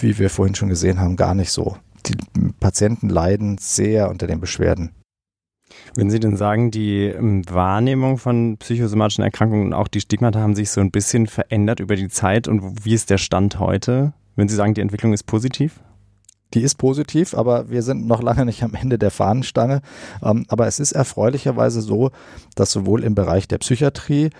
wie wir vorhin schon gesehen haben, gar nicht so. Die Patienten leiden sehr unter den Beschwerden. Würden Sie denn sagen, die ähm, Wahrnehmung von psychosomatischen Erkrankungen und auch die Stigmata haben sich so ein bisschen verändert über die Zeit und wie ist der Stand heute? Wenn Sie sagen, die Entwicklung ist positiv? Die ist positiv, aber wir sind noch lange nicht am Ende der Fahnenstange. Ähm, aber es ist erfreulicherweise so, dass sowohl im Bereich der Psychiatrie,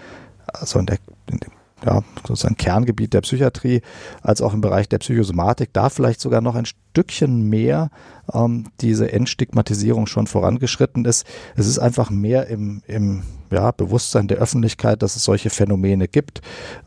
also in der, in dem ja, sozusagen Kerngebiet der Psychiatrie, als auch im Bereich der Psychosomatik, da vielleicht sogar noch ein Stückchen mehr ähm, diese Entstigmatisierung schon vorangeschritten ist. Es ist einfach mehr im, im ja, Bewusstsein der Öffentlichkeit, dass es solche Phänomene gibt.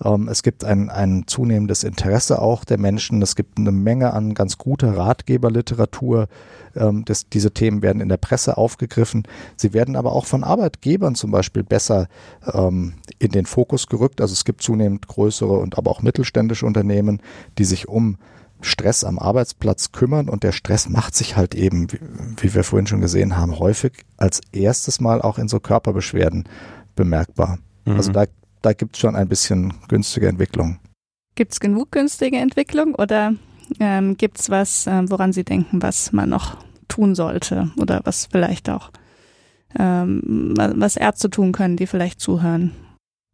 Ähm, es gibt ein, ein zunehmendes Interesse auch der Menschen. Es gibt eine Menge an ganz guter Ratgeberliteratur. Ähm, das, diese Themen werden in der Presse aufgegriffen. Sie werden aber auch von Arbeitgebern zum Beispiel besser ähm, in den Fokus gerückt. Also es gibt zunehmend größere und aber auch mittelständische Unternehmen, die sich um Stress am Arbeitsplatz kümmern und der Stress macht sich halt eben, wie, wie, wir vorhin schon gesehen haben, häufig als erstes Mal auch in so Körperbeschwerden bemerkbar. Mhm. Also da, da gibt es schon ein bisschen günstige Entwicklung. Gibt es genug günstige Entwicklung oder ähm, gibt es was, äh, woran Sie denken, was man noch tun sollte oder was vielleicht auch, ähm, was Ärzte tun können, die vielleicht zuhören?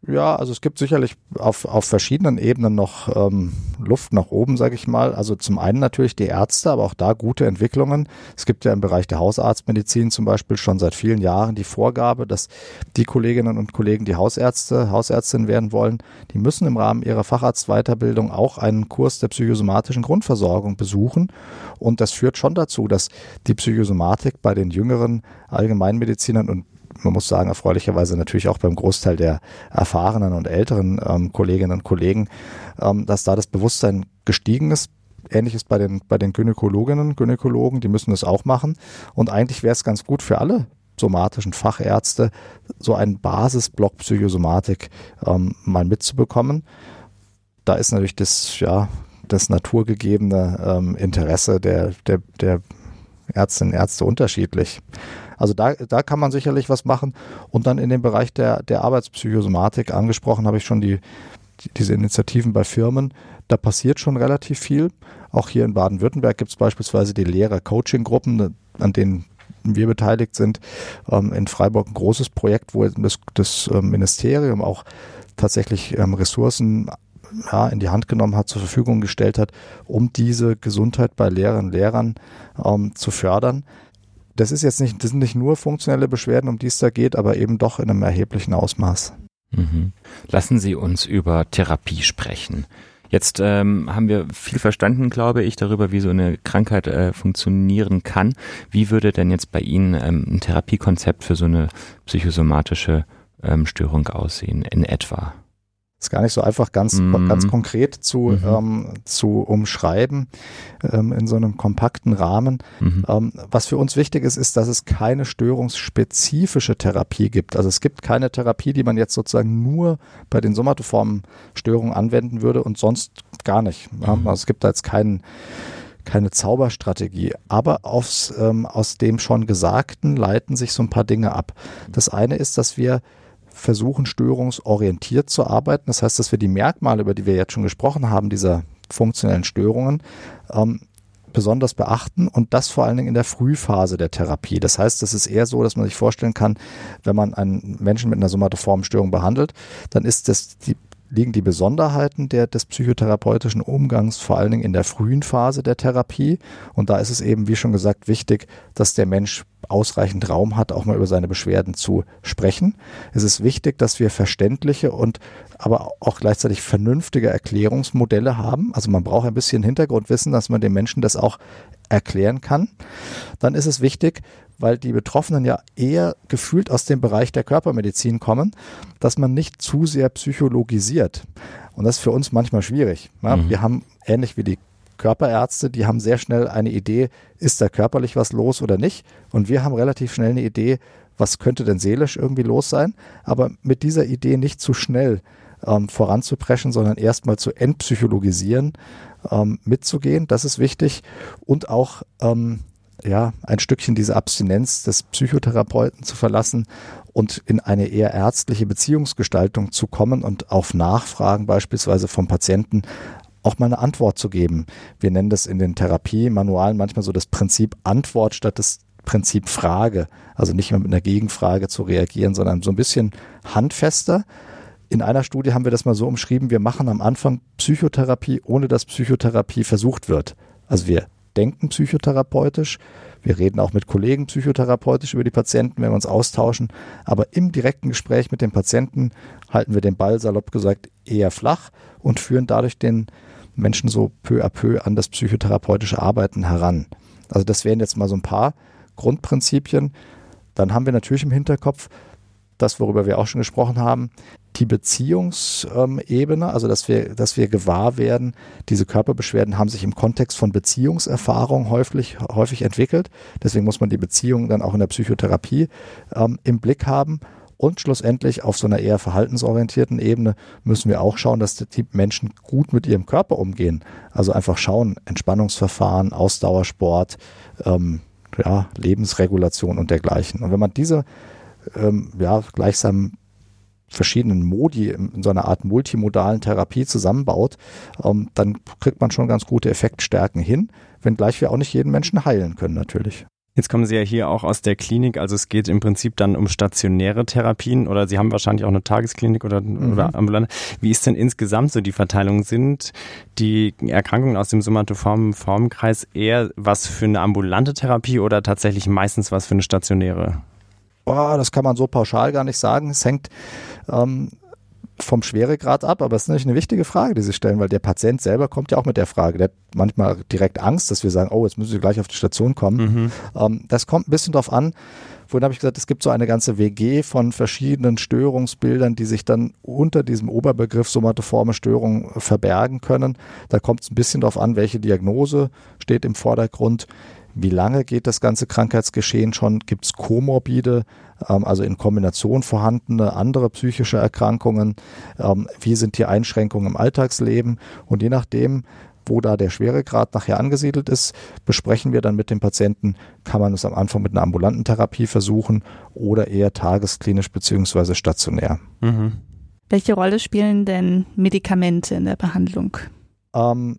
Ja, also es gibt sicherlich auf, auf verschiedenen Ebenen noch ähm, Luft nach oben, sage ich mal. Also zum einen natürlich die Ärzte, aber auch da gute Entwicklungen. Es gibt ja im Bereich der Hausarztmedizin zum Beispiel schon seit vielen Jahren die Vorgabe, dass die Kolleginnen und Kollegen, die Hausärzte, Hausärztin werden wollen, die müssen im Rahmen ihrer Facharztweiterbildung auch einen Kurs der psychosomatischen Grundversorgung besuchen. Und das führt schon dazu, dass die Psychosomatik bei den jüngeren Allgemeinmedizinern und man muss sagen, erfreulicherweise natürlich auch beim Großteil der erfahrenen und älteren ähm, Kolleginnen und Kollegen, ähm, dass da das Bewusstsein gestiegen ist. Ähnliches bei den, bei den Gynäkologinnen, Gynäkologen, die müssen das auch machen. Und eigentlich wäre es ganz gut für alle somatischen Fachärzte, so einen Basisblock Psychosomatik ähm, mal mitzubekommen. Da ist natürlich das, ja, das naturgegebene ähm, Interesse der, der, der Ärztinnen und Ärzte unterschiedlich. Also da, da kann man sicherlich was machen. Und dann in dem Bereich der, der Arbeitspsychosomatik angesprochen habe ich schon die, die, diese Initiativen bei Firmen. Da passiert schon relativ viel. Auch hier in Baden-Württemberg gibt es beispielsweise die Lehrer-Coaching-Gruppen, an denen wir beteiligt sind. Ähm, in Freiburg ein großes Projekt, wo das, das ähm, Ministerium auch tatsächlich ähm, Ressourcen ja, in die Hand genommen hat, zur Verfügung gestellt hat, um diese Gesundheit bei Lehrerinnen und Lehrern ähm, zu fördern das ist jetzt nicht, das sind nicht nur funktionelle Beschwerden, um die es da geht, aber eben doch in einem erheblichen Ausmaß. Mhm. Lassen Sie uns über Therapie sprechen. Jetzt ähm, haben wir viel verstanden, glaube ich, darüber, wie so eine Krankheit äh, funktionieren kann. Wie würde denn jetzt bei Ihnen ähm, ein Therapiekonzept für so eine psychosomatische ähm, Störung aussehen, in etwa? Ist gar nicht so einfach ganz, mhm. ganz konkret zu, mhm. ähm, zu umschreiben ähm, in so einem kompakten Rahmen. Mhm. Ähm, was für uns wichtig ist, ist, dass es keine störungsspezifische Therapie gibt. Also es gibt keine Therapie, die man jetzt sozusagen nur bei den somatoformen Störungen anwenden würde und sonst gar nicht. Ja? Mhm. Also es gibt da jetzt keinen keine Zauberstrategie, aber aufs, ähm, aus dem schon Gesagten leiten sich so ein paar Dinge ab. Das eine ist, dass wir versuchen, störungsorientiert zu arbeiten. Das heißt, dass wir die Merkmale, über die wir jetzt schon gesprochen haben, dieser funktionellen Störungen, ähm, besonders beachten und das vor allen Dingen in der Frühphase der Therapie. Das heißt, es ist eher so, dass man sich vorstellen kann, wenn man einen Menschen mit einer somatoformen Störung behandelt, dann ist das die liegen die Besonderheiten der, des psychotherapeutischen Umgangs vor allen Dingen in der frühen Phase der Therapie. Und da ist es eben, wie schon gesagt, wichtig, dass der Mensch ausreichend Raum hat, auch mal über seine Beschwerden zu sprechen. Es ist wichtig, dass wir verständliche und aber auch gleichzeitig vernünftige Erklärungsmodelle haben. Also man braucht ein bisschen Hintergrundwissen, dass man dem Menschen das auch erklären kann. Dann ist es wichtig, weil die Betroffenen ja eher gefühlt aus dem Bereich der Körpermedizin kommen, dass man nicht zu sehr psychologisiert. Und das ist für uns manchmal schwierig. Ja, mhm. Wir haben ähnlich wie die Körperärzte, die haben sehr schnell eine Idee, ist da körperlich was los oder nicht? Und wir haben relativ schnell eine Idee, was könnte denn seelisch irgendwie los sein? Aber mit dieser Idee nicht zu schnell ähm, voranzupreschen, sondern erstmal zu entpsychologisieren, ähm, mitzugehen, das ist wichtig. Und auch ähm, ja, ein Stückchen diese Abstinenz des Psychotherapeuten zu verlassen und in eine eher ärztliche Beziehungsgestaltung zu kommen und auf Nachfragen beispielsweise vom Patienten auch mal eine Antwort zu geben. Wir nennen das in den Therapiemanualen manchmal so das Prinzip Antwort statt das Prinzip Frage. Also nicht mehr mit einer Gegenfrage zu reagieren, sondern so ein bisschen handfester. in einer Studie haben wir das mal so umschrieben, wir machen am Anfang Psychotherapie, ohne dass Psychotherapie versucht wird. Also wir denken psychotherapeutisch, wir reden auch mit Kollegen psychotherapeutisch über die Patienten, wenn wir uns austauschen, aber im direkten Gespräch mit dem Patienten halten wir den Ball, salopp gesagt, eher flach und führen dadurch den Menschen so peu à peu an das psychotherapeutische Arbeiten heran. Also das wären jetzt mal so ein paar Grundprinzipien. Dann haben wir natürlich im Hinterkopf, das, worüber wir auch schon gesprochen haben, die Beziehungsebene, also dass wir, dass wir gewahr werden, diese Körperbeschwerden haben sich im Kontext von Beziehungserfahrung häufig, häufig entwickelt. Deswegen muss man die Beziehung dann auch in der Psychotherapie ähm, im Blick haben. Und schlussendlich auf so einer eher verhaltensorientierten Ebene müssen wir auch schauen, dass die Menschen gut mit ihrem Körper umgehen. Also einfach schauen, Entspannungsverfahren, Ausdauersport, ähm, ja, Lebensregulation und dergleichen. Und wenn man diese ähm, ja, gleichsam verschiedenen Modi in so einer Art multimodalen Therapie zusammenbaut, ähm, dann kriegt man schon ganz gute Effektstärken hin, wenngleich wir auch nicht jeden Menschen heilen können natürlich. Jetzt kommen Sie ja hier auch aus der Klinik, also es geht im Prinzip dann um stationäre Therapien oder Sie haben wahrscheinlich auch eine Tagesklinik oder, mhm. oder ambulante. Wie ist denn insgesamt so die Verteilung? Sind die Erkrankungen aus dem somatoformen Formkreis eher was für eine ambulante Therapie oder tatsächlich meistens was für eine stationäre? Oh, das kann man so pauschal gar nicht sagen. Es hängt ähm, vom Schweregrad ab, aber es ist natürlich eine wichtige Frage, die Sie stellen, weil der Patient selber kommt ja auch mit der Frage. Der hat manchmal direkt Angst, dass wir sagen, oh, jetzt müssen Sie gleich auf die Station kommen. Mhm. Ähm, das kommt ein bisschen darauf an. Vorhin habe ich gesagt, es gibt so eine ganze WG von verschiedenen Störungsbildern, die sich dann unter diesem Oberbegriff somatoforme Störung verbergen können. Da kommt es ein bisschen darauf an, welche Diagnose steht im Vordergrund. Wie lange geht das ganze Krankheitsgeschehen schon? Gibt es komorbide, ähm, also in Kombination vorhandene andere psychische Erkrankungen? Ähm, wie sind die Einschränkungen im Alltagsleben? Und je nachdem, wo da der Schweregrad nachher angesiedelt ist, besprechen wir dann mit dem Patienten, kann man es am Anfang mit einer ambulanten Therapie versuchen oder eher tagesklinisch beziehungsweise stationär. Mhm. Welche Rolle spielen denn Medikamente in der Behandlung? Ähm,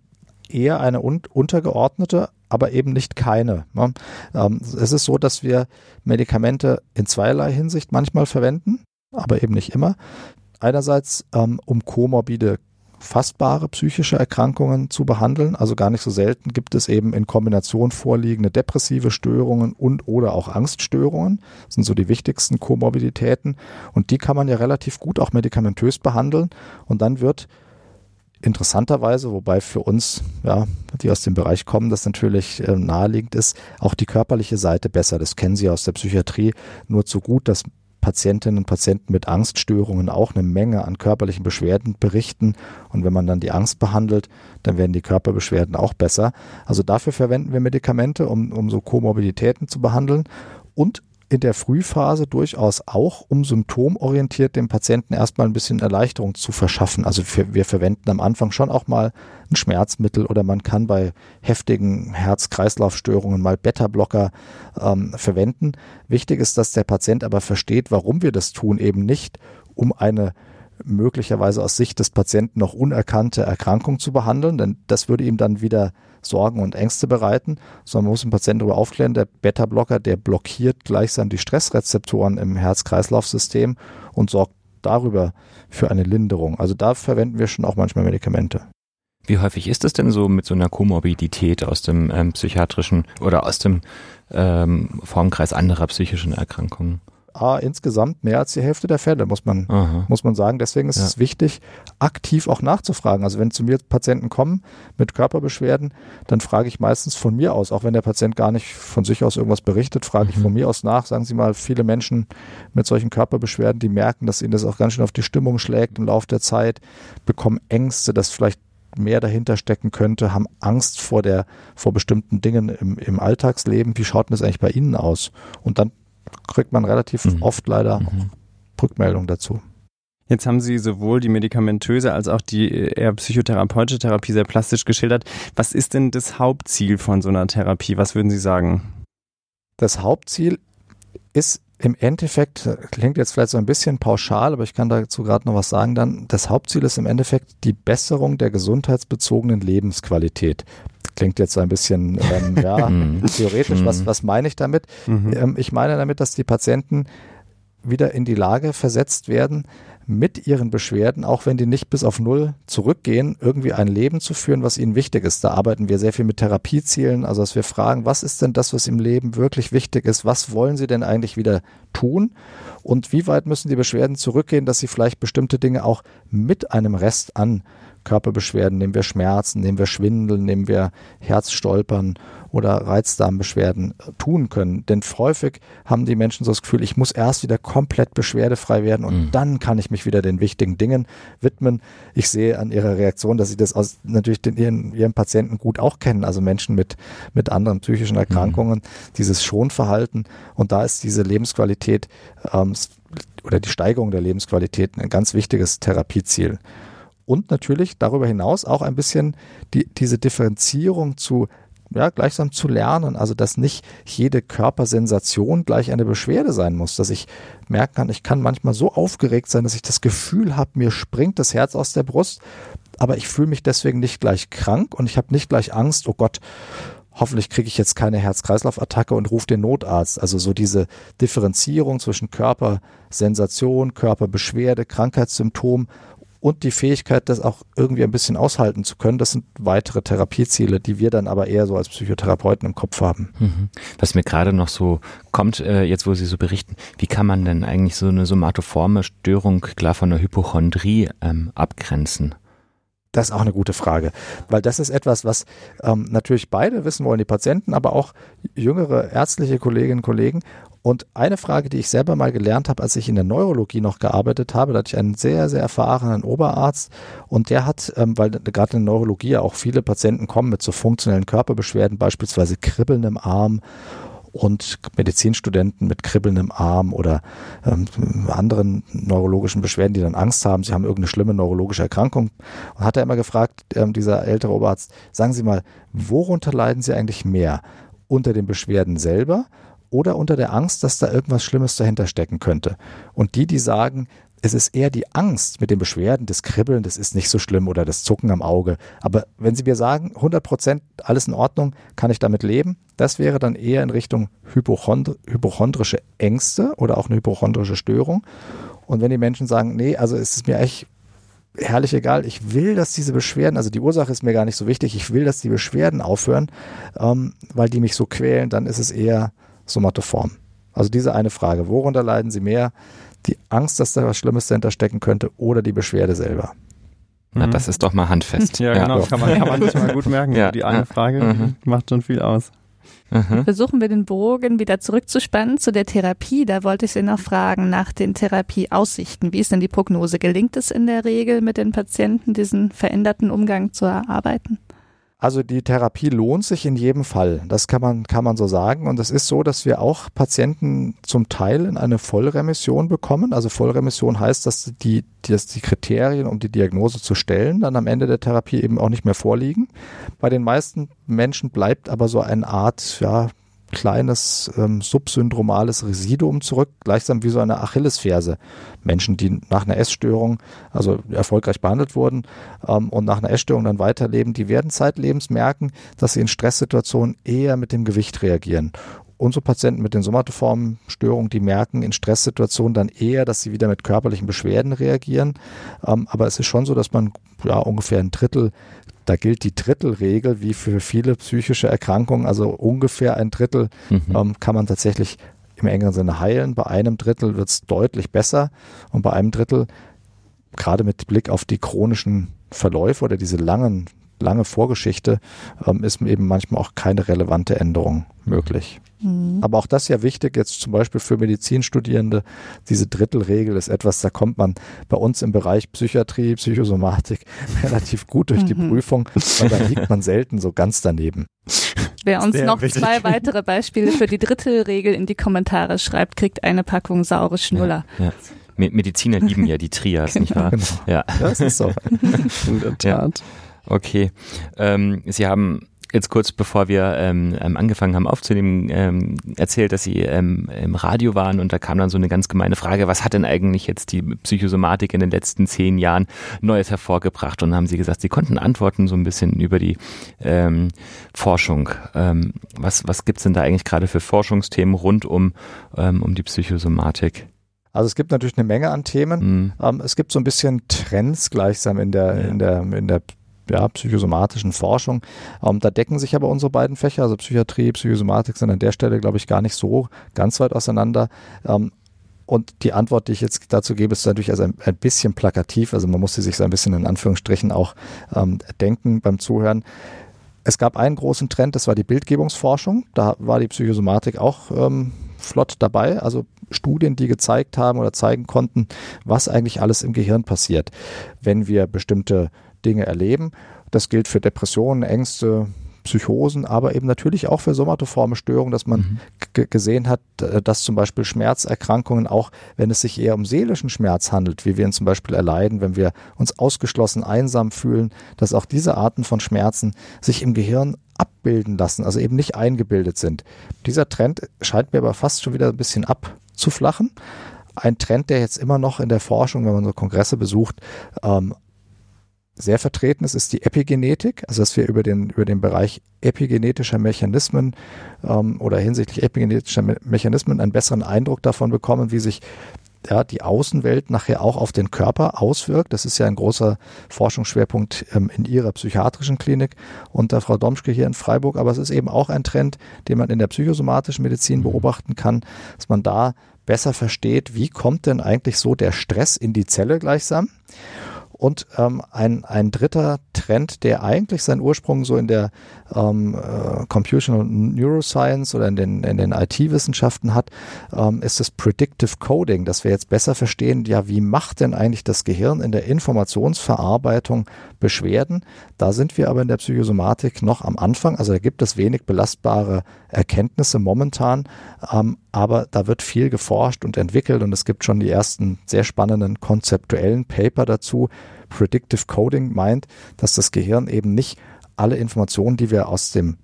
eher eine un untergeordnete, aber eben nicht keine. Ne? Ähm, es ist so, dass wir Medikamente in zweierlei Hinsicht manchmal verwenden, aber eben nicht immer. Einerseits, ähm, um komorbide fassbare psychische Erkrankungen zu behandeln. Also gar nicht so selten gibt es eben in Kombination vorliegende depressive Störungen und oder auch Angststörungen. Das sind so die wichtigsten Komorbiditäten. Und die kann man ja relativ gut auch medikamentös behandeln. Und dann wird interessanterweise, wobei für uns, ja, die aus dem Bereich kommen, das natürlich äh, naheliegend ist, auch die körperliche Seite besser. Das kennen Sie aus der Psychiatrie nur zu gut, dass Patientinnen und Patienten mit Angststörungen auch eine Menge an körperlichen Beschwerden berichten. Und wenn man dann die Angst behandelt, dann werden die Körperbeschwerden auch besser. Also dafür verwenden wir Medikamente, um, um so Komorbiditäten zu behandeln. Und in der Frühphase durchaus auch, um symptomorientiert dem Patienten erstmal ein bisschen Erleichterung zu verschaffen. Also wir, wir verwenden am Anfang schon auch mal ein Schmerzmittel oder man kann bei heftigen Herz-Kreislauf-Störungen mal Beta-Blocker ähm, verwenden. Wichtig ist, dass der Patient aber versteht, warum wir das tun, eben nicht um eine möglicherweise aus Sicht des Patienten noch unerkannte Erkrankung zu behandeln, denn das würde ihm dann wieder Sorgen und Ängste bereiten, sondern man muss den Patienten darüber aufklären, der Beta-Blocker, der blockiert gleichsam die Stressrezeptoren im Herz-Kreislauf-System und sorgt darüber für eine Linderung. Also da verwenden wir schon auch manchmal Medikamente. Wie häufig ist es denn so mit so einer Komorbidität aus dem ähm, psychiatrischen oder aus dem ähm, Formkreis anderer psychischen Erkrankungen? Ah, insgesamt mehr als die Hälfte der Fälle, muss man, muss man sagen. Deswegen ist ja. es wichtig, aktiv auch nachzufragen. Also wenn zu mir Patienten kommen mit Körperbeschwerden, dann frage ich meistens von mir aus, auch wenn der Patient gar nicht von sich aus irgendwas berichtet, frage ich mhm. von mir aus nach. Sagen Sie mal, viele Menschen mit solchen Körperbeschwerden, die merken, dass ihnen das auch ganz schön auf die Stimmung schlägt im Laufe der Zeit, bekommen Ängste, dass vielleicht mehr dahinter stecken könnte, haben Angst vor der, vor bestimmten Dingen im, im Alltagsleben. Wie schaut denn das eigentlich bei Ihnen aus? Und dann kriegt man relativ mhm. oft leider mhm. Rückmeldungen dazu. Jetzt haben Sie sowohl die medikamentöse als auch die äh, eher psychotherapeutische Therapie sehr plastisch geschildert. Was ist denn das Hauptziel von so einer Therapie? Was würden Sie sagen? Das Hauptziel ist im Endeffekt, klingt jetzt vielleicht so ein bisschen pauschal, aber ich kann dazu gerade noch was sagen dann. Das Hauptziel ist im Endeffekt die Besserung der gesundheitsbezogenen Lebensqualität klingt jetzt so ein bisschen ähm, ja, <laughs> mhm. theoretisch. Was, mhm. was meine ich damit? Mhm. Ähm, ich meine damit, dass die Patienten wieder in die Lage versetzt werden, mit ihren Beschwerden, auch wenn die nicht bis auf Null zurückgehen, irgendwie ein Leben zu führen, was ihnen wichtig ist. Da arbeiten wir sehr viel mit Therapiezielen, also dass wir fragen, was ist denn das, was im Leben wirklich wichtig ist? Was wollen sie denn eigentlich wieder tun? Und wie weit müssen die Beschwerden zurückgehen, dass sie vielleicht bestimmte Dinge auch mit einem Rest an Körperbeschwerden, nehmen wir Schmerzen, nehmen wir Schwindel, nehmen wir Herzstolpern oder Reizdarmbeschwerden äh, tun können. Denn häufig haben die Menschen so das Gefühl, ich muss erst wieder komplett beschwerdefrei werden und mhm. dann kann ich mich wieder den wichtigen Dingen widmen. Ich sehe an ihrer Reaktion, dass sie das aus natürlich den, ihren, ihren Patienten gut auch kennen, also Menschen mit, mit anderen psychischen Erkrankungen, mhm. dieses Schonverhalten. Und da ist diese Lebensqualität ähm, oder die Steigerung der Lebensqualität ein ganz wichtiges Therapieziel und natürlich darüber hinaus auch ein bisschen die, diese Differenzierung zu ja, gleichsam zu lernen, also dass nicht jede Körpersensation gleich eine Beschwerde sein muss, dass ich merken kann, ich kann manchmal so aufgeregt sein, dass ich das Gefühl habe, mir springt das Herz aus der Brust, aber ich fühle mich deswegen nicht gleich krank und ich habe nicht gleich Angst, oh Gott, hoffentlich kriege ich jetzt keine Herz-Kreislauf-Attacke und rufe den Notarzt. Also so diese Differenzierung zwischen Körpersensation, Körperbeschwerde, Krankheitssymptom und die Fähigkeit, das auch irgendwie ein bisschen aushalten zu können. Das sind weitere Therapieziele, die wir dann aber eher so als Psychotherapeuten im Kopf haben. Mhm. Was mir gerade noch so kommt, äh, jetzt wo Sie so berichten, wie kann man denn eigentlich so eine somatoforme Störung klar von einer Hypochondrie ähm, abgrenzen? Das ist auch eine gute Frage, weil das ist etwas, was ähm, natürlich beide wissen wollen, die Patienten, aber auch jüngere ärztliche Kolleginnen und Kollegen. Und eine Frage, die ich selber mal gelernt habe, als ich in der Neurologie noch gearbeitet habe, da hatte ich einen sehr, sehr erfahrenen Oberarzt und der hat, ähm, weil gerade in der Neurologie auch viele Patienten kommen mit so funktionellen Körperbeschwerden, beispielsweise Kribbeln im Arm und Medizinstudenten mit kribbelndem Arm oder ähm, anderen neurologischen Beschwerden, die dann Angst haben, sie haben irgendeine schlimme neurologische Erkrankung. Und hat er immer gefragt, ähm, dieser ältere Oberarzt, sagen Sie mal, worunter leiden Sie eigentlich mehr? Unter den Beschwerden selber oder unter der Angst, dass da irgendwas Schlimmes dahinter stecken könnte. Und die, die sagen, es ist eher die Angst mit den Beschwerden, das Kribbeln, das ist nicht so schlimm oder das Zucken am Auge. Aber wenn Sie mir sagen, 100 Prozent alles in Ordnung, kann ich damit leben, das wäre dann eher in Richtung Hypochondr hypochondrische Ängste oder auch eine hypochondrische Störung. Und wenn die Menschen sagen, nee, also es ist mir echt herrlich egal, ich will, dass diese Beschwerden, also die Ursache ist mir gar nicht so wichtig, ich will, dass die Beschwerden aufhören, ähm, weil die mich so quälen, dann ist es eher somatoform. Also diese eine Frage, worunter leiden Sie mehr? Die Angst, dass da was Schlimmes dahinter stecken könnte oder die Beschwerde selber? Na, das ist doch mal handfest. Ja, genau, ja. Kann, man, kann man sich mal gut merken. Ja. Die eine Frage mhm. macht schon viel aus. Mhm. Versuchen wir den Bogen wieder zurückzuspannen zu der Therapie. Da wollte ich Sie noch fragen nach den Therapieaussichten. Wie ist denn die Prognose? Gelingt es in der Regel mit den Patienten, diesen veränderten Umgang zu erarbeiten? Also die Therapie lohnt sich in jedem Fall. Das kann man, kann man so sagen. Und es ist so, dass wir auch Patienten zum Teil in eine Vollremission bekommen. Also Vollremission heißt, dass die, dass die Kriterien, um die Diagnose zu stellen, dann am Ende der Therapie eben auch nicht mehr vorliegen. Bei den meisten Menschen bleibt aber so eine Art, ja, kleines ähm, subsyndromales Residuum zurück, gleichsam wie so eine Achillesferse. Menschen, die nach einer Essstörung, also erfolgreich behandelt wurden ähm, und nach einer Essstörung dann weiterleben, die werden zeitlebens merken, dass sie in Stresssituationen eher mit dem Gewicht reagieren. Unsere Patienten mit den somatoformen Störungen, die merken in Stresssituationen dann eher, dass sie wieder mit körperlichen Beschwerden reagieren. Ähm, aber es ist schon so, dass man ja ungefähr ein Drittel da gilt die Drittelregel wie für viele psychische Erkrankungen. Also ungefähr ein Drittel mhm. ähm, kann man tatsächlich im engeren Sinne heilen. Bei einem Drittel wird es deutlich besser und bei einem Drittel, gerade mit Blick auf die chronischen Verläufe oder diese langen, lange Vorgeschichte, ähm, ist eben manchmal auch keine relevante Änderung möglich. Mhm. Aber auch das ist ja wichtig, jetzt zum Beispiel für Medizinstudierende. Diese Drittelregel ist etwas, da kommt man bei uns im Bereich Psychiatrie, Psychosomatik <laughs> relativ gut durch die mhm. Prüfung und da liegt man selten so ganz daneben. Wer uns noch wichtig. zwei weitere Beispiele für die Drittelregel in die Kommentare schreibt, kriegt eine Packung saure Schnuller. Ja, ja. Mediziner lieben ja die Trias, genau, <laughs> nicht wahr? Genau. Ja, das ist so. <laughs> in der Tat. Ja. Okay. Ähm, Sie haben jetzt kurz bevor wir ähm, ähm, angefangen haben aufzunehmen, ähm, erzählt, dass sie ähm, im Radio waren und da kam dann so eine ganz gemeine Frage, was hat denn eigentlich jetzt die Psychosomatik in den letzten zehn Jahren Neues hervorgebracht? Und haben sie gesagt, sie konnten antworten so ein bisschen über die ähm, Forschung. Ähm, was was gibt's denn da eigentlich gerade für Forschungsthemen rund um, ähm, um die Psychosomatik? Also es gibt natürlich eine Menge an Themen. Mhm. Ähm, es gibt so ein bisschen Trends gleichsam in der, ja. in der, in der ja, psychosomatischen Forschung. Ähm, da decken sich aber unsere beiden Fächer, also Psychiatrie, Psychosomatik sind an der Stelle, glaube ich, gar nicht so ganz weit auseinander. Ähm, und die Antwort, die ich jetzt dazu gebe, ist natürlich also ein, ein bisschen plakativ. Also man muss sie sich so ein bisschen in Anführungsstrichen auch ähm, denken beim Zuhören. Es gab einen großen Trend, das war die Bildgebungsforschung. Da war die Psychosomatik auch ähm, flott dabei. Also Studien, die gezeigt haben oder zeigen konnten, was eigentlich alles im Gehirn passiert, wenn wir bestimmte Dinge erleben. Das gilt für Depressionen, Ängste, Psychosen, aber eben natürlich auch für somatoforme Störungen, dass man mhm. gesehen hat, äh, dass zum Beispiel Schmerzerkrankungen, auch wenn es sich eher um seelischen Schmerz handelt, wie wir ihn zum Beispiel erleiden, wenn wir uns ausgeschlossen, einsam fühlen, dass auch diese Arten von Schmerzen sich im Gehirn abbilden lassen, also eben nicht eingebildet sind. Dieser Trend scheint mir aber fast schon wieder ein bisschen abzuflachen. Ein Trend, der jetzt immer noch in der Forschung, wenn man so Kongresse besucht, ähm, sehr vertreten ist, ist die Epigenetik, also dass wir über den, über den Bereich epigenetischer Mechanismen ähm, oder hinsichtlich epigenetischer Me Mechanismen einen besseren Eindruck davon bekommen, wie sich ja, die Außenwelt nachher auch auf den Körper auswirkt. Das ist ja ein großer Forschungsschwerpunkt ähm, in Ihrer psychiatrischen Klinik unter Frau Domschke hier in Freiburg. Aber es ist eben auch ein Trend, den man in der psychosomatischen Medizin beobachten kann, dass man da besser versteht, wie kommt denn eigentlich so der Stress in die Zelle gleichsam. Und ähm, ein, ein dritter Trend, der eigentlich seinen Ursprung so in der ähm, äh, Computational Neuroscience oder in den, in den IT-Wissenschaften hat, ähm, ist das Predictive Coding, dass wir jetzt besser verstehen, ja, wie macht denn eigentlich das Gehirn in der Informationsverarbeitung Beschwerden? Da sind wir aber in der Psychosomatik noch am Anfang, also da gibt es wenig belastbare Erkenntnisse momentan, ähm, aber da wird viel geforscht und entwickelt und es gibt schon die ersten sehr spannenden konzeptuellen Paper dazu. Predictive Coding meint, dass das Gehirn eben nicht alle Informationen, die wir aus dem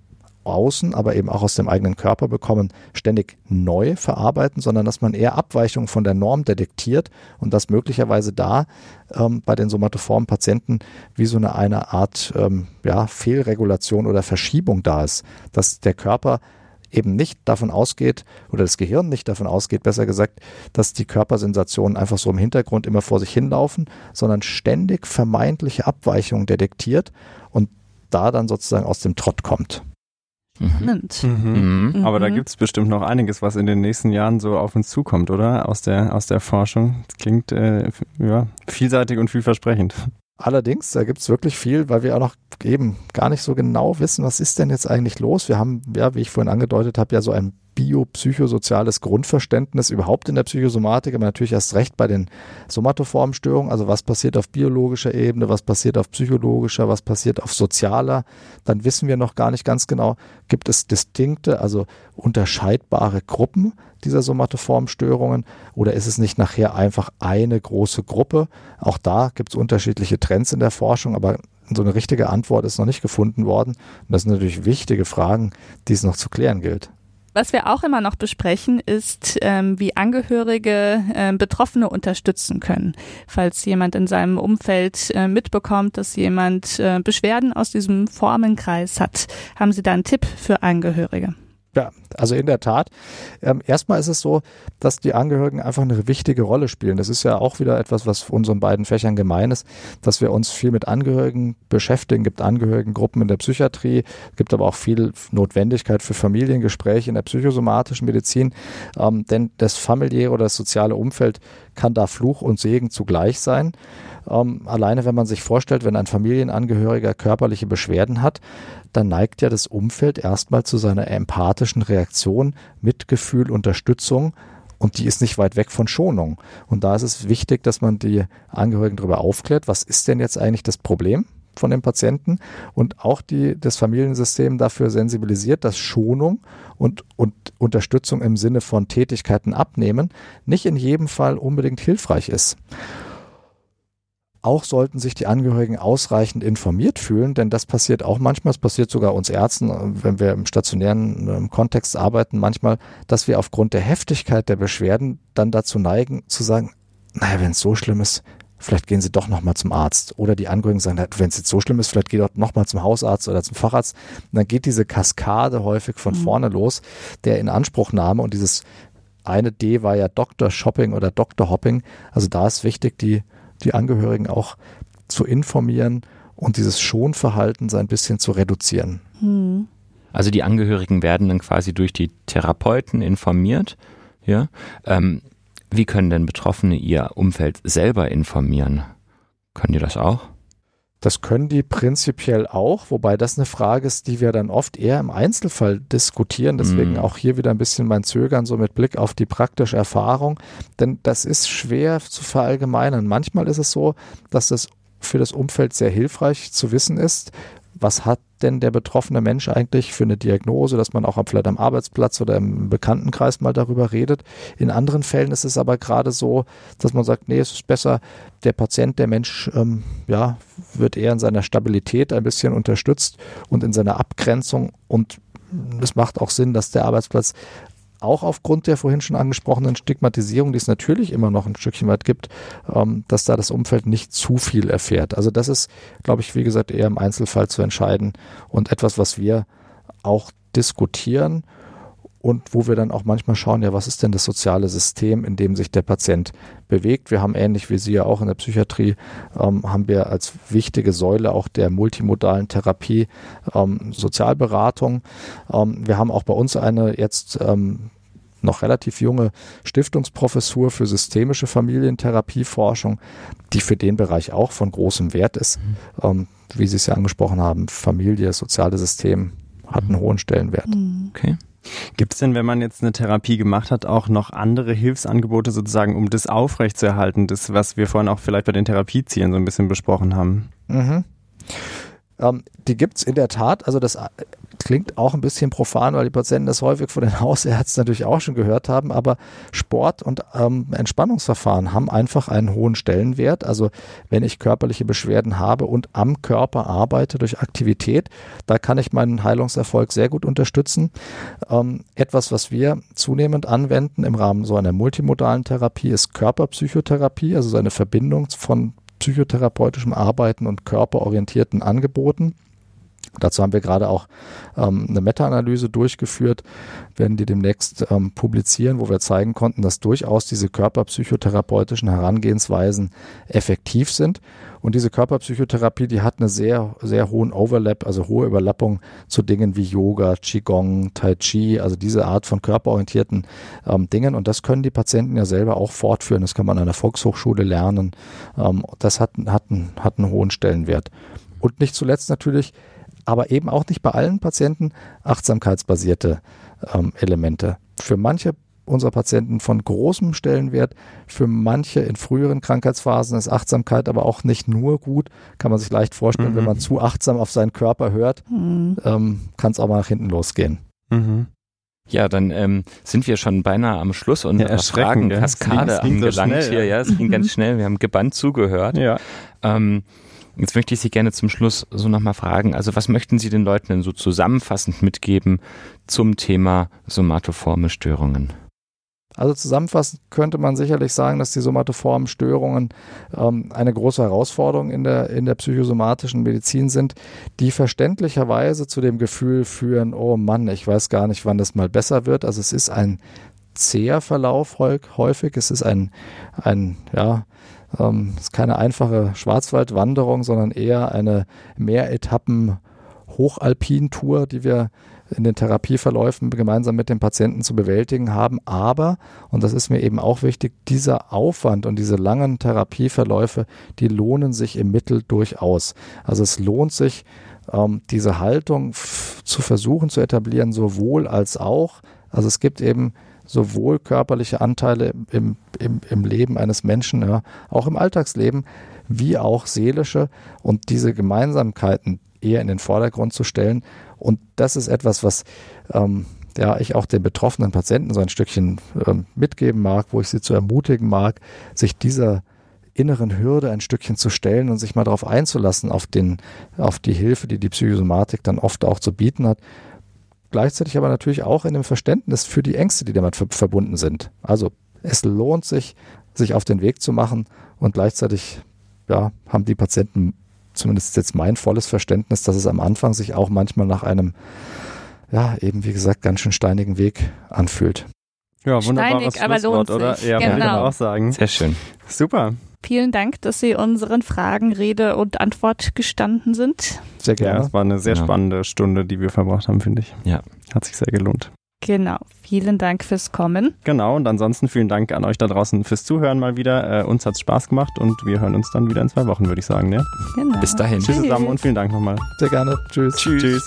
Außen, aber eben auch aus dem eigenen Körper bekommen, ständig neu verarbeiten, sondern dass man eher Abweichungen von der Norm detektiert und dass möglicherweise da ähm, bei den somatoformen Patienten wie so eine, eine Art ähm, ja, Fehlregulation oder Verschiebung da ist, dass der Körper eben nicht davon ausgeht, oder das Gehirn nicht davon ausgeht, besser gesagt, dass die Körpersensationen einfach so im Hintergrund immer vor sich hinlaufen, sondern ständig vermeintliche Abweichungen detektiert und da dann sozusagen aus dem Trott kommt. Mhm. Mhm. Mhm. Aber da gibt es bestimmt noch einiges, was in den nächsten Jahren so auf uns zukommt, oder? Aus der, aus der Forschung. Das klingt äh, ja, vielseitig und vielversprechend. Allerdings, da gibt es wirklich viel, weil wir auch noch eben gar nicht so genau wissen, was ist denn jetzt eigentlich los. Wir haben, ja, wie ich vorhin angedeutet habe, ja so ein biopsychosoziales Grundverständnis überhaupt in der Psychosomatik, aber natürlich erst recht bei den somatoformen Störungen. Also was passiert auf biologischer Ebene, was passiert auf psychologischer, was passiert auf sozialer. Dann wissen wir noch gar nicht ganz genau, gibt es distinkte, also unterscheidbare Gruppen dieser somatoformen Störungen oder ist es nicht nachher einfach eine große Gruppe? Auch da gibt es unterschiedliche Trends in der Forschung, aber so eine richtige Antwort ist noch nicht gefunden worden. Und das sind natürlich wichtige Fragen, die es noch zu klären gilt. Was wir auch immer noch besprechen, ist, ähm, wie Angehörige äh, Betroffene unterstützen können. Falls jemand in seinem Umfeld äh, mitbekommt, dass jemand äh, Beschwerden aus diesem Formenkreis hat, haben Sie da einen Tipp für Angehörige? Ja, also in der Tat. Ähm, erstmal ist es so, dass die Angehörigen einfach eine wichtige Rolle spielen. Das ist ja auch wieder etwas, was unseren beiden Fächern gemein ist, dass wir uns viel mit Angehörigen beschäftigen. Es gibt Angehörigengruppen in der Psychiatrie, gibt aber auch viel Notwendigkeit für Familiengespräche in der psychosomatischen Medizin. Ähm, denn das familiäre oder das soziale Umfeld kann da Fluch und Segen zugleich sein. Ähm, alleine wenn man sich vorstellt, wenn ein Familienangehöriger körperliche Beschwerden hat, dann neigt ja das Umfeld erstmal zu seiner empathischen Reaktion, Mitgefühl, Unterstützung und die ist nicht weit weg von Schonung. Und da ist es wichtig, dass man die Angehörigen darüber aufklärt, was ist denn jetzt eigentlich das Problem? von dem Patienten und auch die, das Familiensystem dafür sensibilisiert, dass Schonung und, und Unterstützung im Sinne von Tätigkeiten abnehmen nicht in jedem Fall unbedingt hilfreich ist. Auch sollten sich die Angehörigen ausreichend informiert fühlen, denn das passiert auch manchmal, es passiert sogar uns Ärzten, wenn wir im stationären ähm, Kontext arbeiten, manchmal, dass wir aufgrund der Heftigkeit der Beschwerden dann dazu neigen zu sagen, naja, wenn es so schlimm ist, vielleicht gehen Sie doch nochmal zum Arzt. Oder die Angehörigen sagen, wenn es jetzt so schlimm ist, vielleicht geht doch nochmal zum Hausarzt oder zum Facharzt. Und dann geht diese Kaskade häufig von mhm. vorne los, der Inanspruchnahme und dieses eine D war ja Dr. Shopping oder Dr. Hopping. Also da ist wichtig, die, die Angehörigen auch zu informieren und dieses Schonverhalten so ein bisschen zu reduzieren. Hm. Also die Angehörigen werden dann quasi durch die Therapeuten informiert. Ja. Ähm, wie können denn Betroffene ihr Umfeld selber informieren? Können die das auch? Das können die prinzipiell auch, wobei das eine Frage ist, die wir dann oft eher im Einzelfall diskutieren. Deswegen mm. auch hier wieder ein bisschen mein Zögern, so mit Blick auf die praktische Erfahrung. Denn das ist schwer zu verallgemeinern. Manchmal ist es so, dass das für das Umfeld sehr hilfreich zu wissen ist, was hat denn der betroffene Mensch eigentlich für eine Diagnose, dass man auch vielleicht am Arbeitsplatz oder im Bekanntenkreis mal darüber redet. In anderen Fällen ist es aber gerade so, dass man sagt, nee, es ist besser, der Patient, der Mensch, ähm, ja, wird eher in seiner Stabilität ein bisschen unterstützt und in seiner Abgrenzung und es macht auch Sinn, dass der Arbeitsplatz auch aufgrund der vorhin schon angesprochenen Stigmatisierung, die es natürlich immer noch ein Stückchen weit gibt, ähm, dass da das Umfeld nicht zu viel erfährt. Also das ist, glaube ich, wie gesagt, eher im Einzelfall zu entscheiden und etwas, was wir auch diskutieren und wo wir dann auch manchmal schauen, ja, was ist denn das soziale System, in dem sich der Patient bewegt. Wir haben ähnlich wie Sie ja auch in der Psychiatrie, ähm, haben wir als wichtige Säule auch der multimodalen Therapie ähm, Sozialberatung. Ähm, wir haben auch bei uns eine jetzt ähm, noch relativ junge Stiftungsprofessur für systemische Familientherapieforschung, die für den Bereich auch von großem Wert ist. Mhm. Ähm, wie Sie es ja angesprochen haben, Familie, soziales System hat einen hohen Stellenwert. Mhm. Okay. Gibt es denn, wenn man jetzt eine Therapie gemacht hat, auch noch andere Hilfsangebote sozusagen, um das aufrechtzuerhalten, das, was wir vorhin auch vielleicht bei den Therapiezielen so ein bisschen besprochen haben? Mhm. Ähm, die gibt es in der Tat. Also das klingt auch ein bisschen profan, weil die Patienten das häufig von den <laughs> Hausärzten natürlich auch schon gehört haben, aber Sport und ähm, Entspannungsverfahren haben einfach einen hohen Stellenwert. Also wenn ich körperliche Beschwerden habe und am Körper arbeite durch Aktivität, da kann ich meinen Heilungserfolg sehr gut unterstützen. Ähm, etwas, was wir zunehmend anwenden im Rahmen so einer multimodalen Therapie, ist Körperpsychotherapie, also so eine Verbindung von psychotherapeutischem Arbeiten und körperorientierten Angeboten. Dazu haben wir gerade auch ähm, eine Meta-Analyse durchgeführt, werden die demnächst ähm, publizieren, wo wir zeigen konnten, dass durchaus diese körperpsychotherapeutischen Herangehensweisen effektiv sind. Und diese Körperpsychotherapie, die hat eine sehr, sehr hohen Overlap, also hohe Überlappung zu Dingen wie Yoga, Qigong, Tai Chi, also diese Art von körperorientierten ähm, Dingen. Und das können die Patienten ja selber auch fortführen. Das kann man an der Volkshochschule lernen. Ähm, das hat, hat, hat einen hohen Stellenwert. Und nicht zuletzt natürlich aber eben auch nicht bei allen Patienten achtsamkeitsbasierte ähm, Elemente. Für manche unserer Patienten von großem Stellenwert, für manche in früheren Krankheitsphasen ist Achtsamkeit aber auch nicht nur gut, kann man sich leicht vorstellen, mhm. wenn man zu achtsam auf seinen Körper hört, mhm. ähm, kann es auch mal nach hinten losgehen. Mhm. Ja, dann ähm, sind wir schon beinahe am Schluss und ja, Fragen Kaskade angelangt so schnell, hier. Ja, es ging ganz schnell. Wir haben gebannt zugehört. Ja. Ähm, Jetzt möchte ich Sie gerne zum Schluss so nochmal fragen. Also was möchten Sie den Leuten denn so zusammenfassend mitgeben zum Thema somatoforme Störungen? Also zusammenfassend könnte man sicherlich sagen, dass die somatoformen Störungen ähm, eine große Herausforderung in der, in der psychosomatischen Medizin sind, die verständlicherweise zu dem Gefühl führen, oh Mann, ich weiß gar nicht, wann das mal besser wird. Also es ist ein zäher Verlauf häufig, es ist ein, ein ja, ähm, ist keine einfache Schwarzwaldwanderung, sondern eher eine Mehretappen Hochalpin-Tour, die wir in den Therapieverläufen gemeinsam mit den Patienten zu bewältigen haben. Aber, und das ist mir eben auch wichtig, dieser Aufwand und diese langen Therapieverläufe, die lohnen sich im Mittel durchaus. Also es lohnt sich, ähm, diese Haltung zu versuchen zu etablieren, sowohl als auch. Also es gibt eben sowohl körperliche Anteile im, im, im Leben eines Menschen, ja, auch im Alltagsleben, wie auch seelische und diese Gemeinsamkeiten eher in den Vordergrund zu stellen. Und das ist etwas, was ähm, ja, ich auch den betroffenen Patienten so ein Stückchen ähm, mitgeben mag, wo ich sie zu ermutigen mag, sich dieser inneren Hürde ein Stückchen zu stellen und sich mal darauf einzulassen, auf, den, auf die Hilfe, die die Psychosomatik dann oft auch zu bieten hat gleichzeitig aber natürlich auch in dem Verständnis für die Ängste, die damit verbunden sind. Also es lohnt sich, sich auf den Weg zu machen und gleichzeitig ja, haben die Patienten zumindest jetzt mein volles Verständnis, dass es am Anfang sich auch manchmal nach einem, ja, eben wie gesagt, ganz schön steinigen Weg anfühlt. Ja, wunderbares Steinig, aber Schlusswort, lohnt oder? sich. Ja, würde ich Genau. aber auch sagen. Sehr schön. Super. Vielen Dank, dass Sie unseren Fragen Rede und Antwort gestanden sind. Sehr Ja, gerne. es war eine sehr Genau. spannende Stunde, die wir verbracht haben, finde ich. Ja. Hat sich sehr gelohnt. Genau. Vielen Dank fürs Kommen. Genau, und ansonsten vielen Dank an euch da draußen fürs Zuhören mal wieder. Äh, uns hat's Spaß gemacht und wir hören uns dann wieder in zwei Wochen, würde ich sagen. Ne? Genau. Bis dahin. Tschüss zusammen und vielen Dank nochmal. Sehr gerne. Tschüss. Tschüss.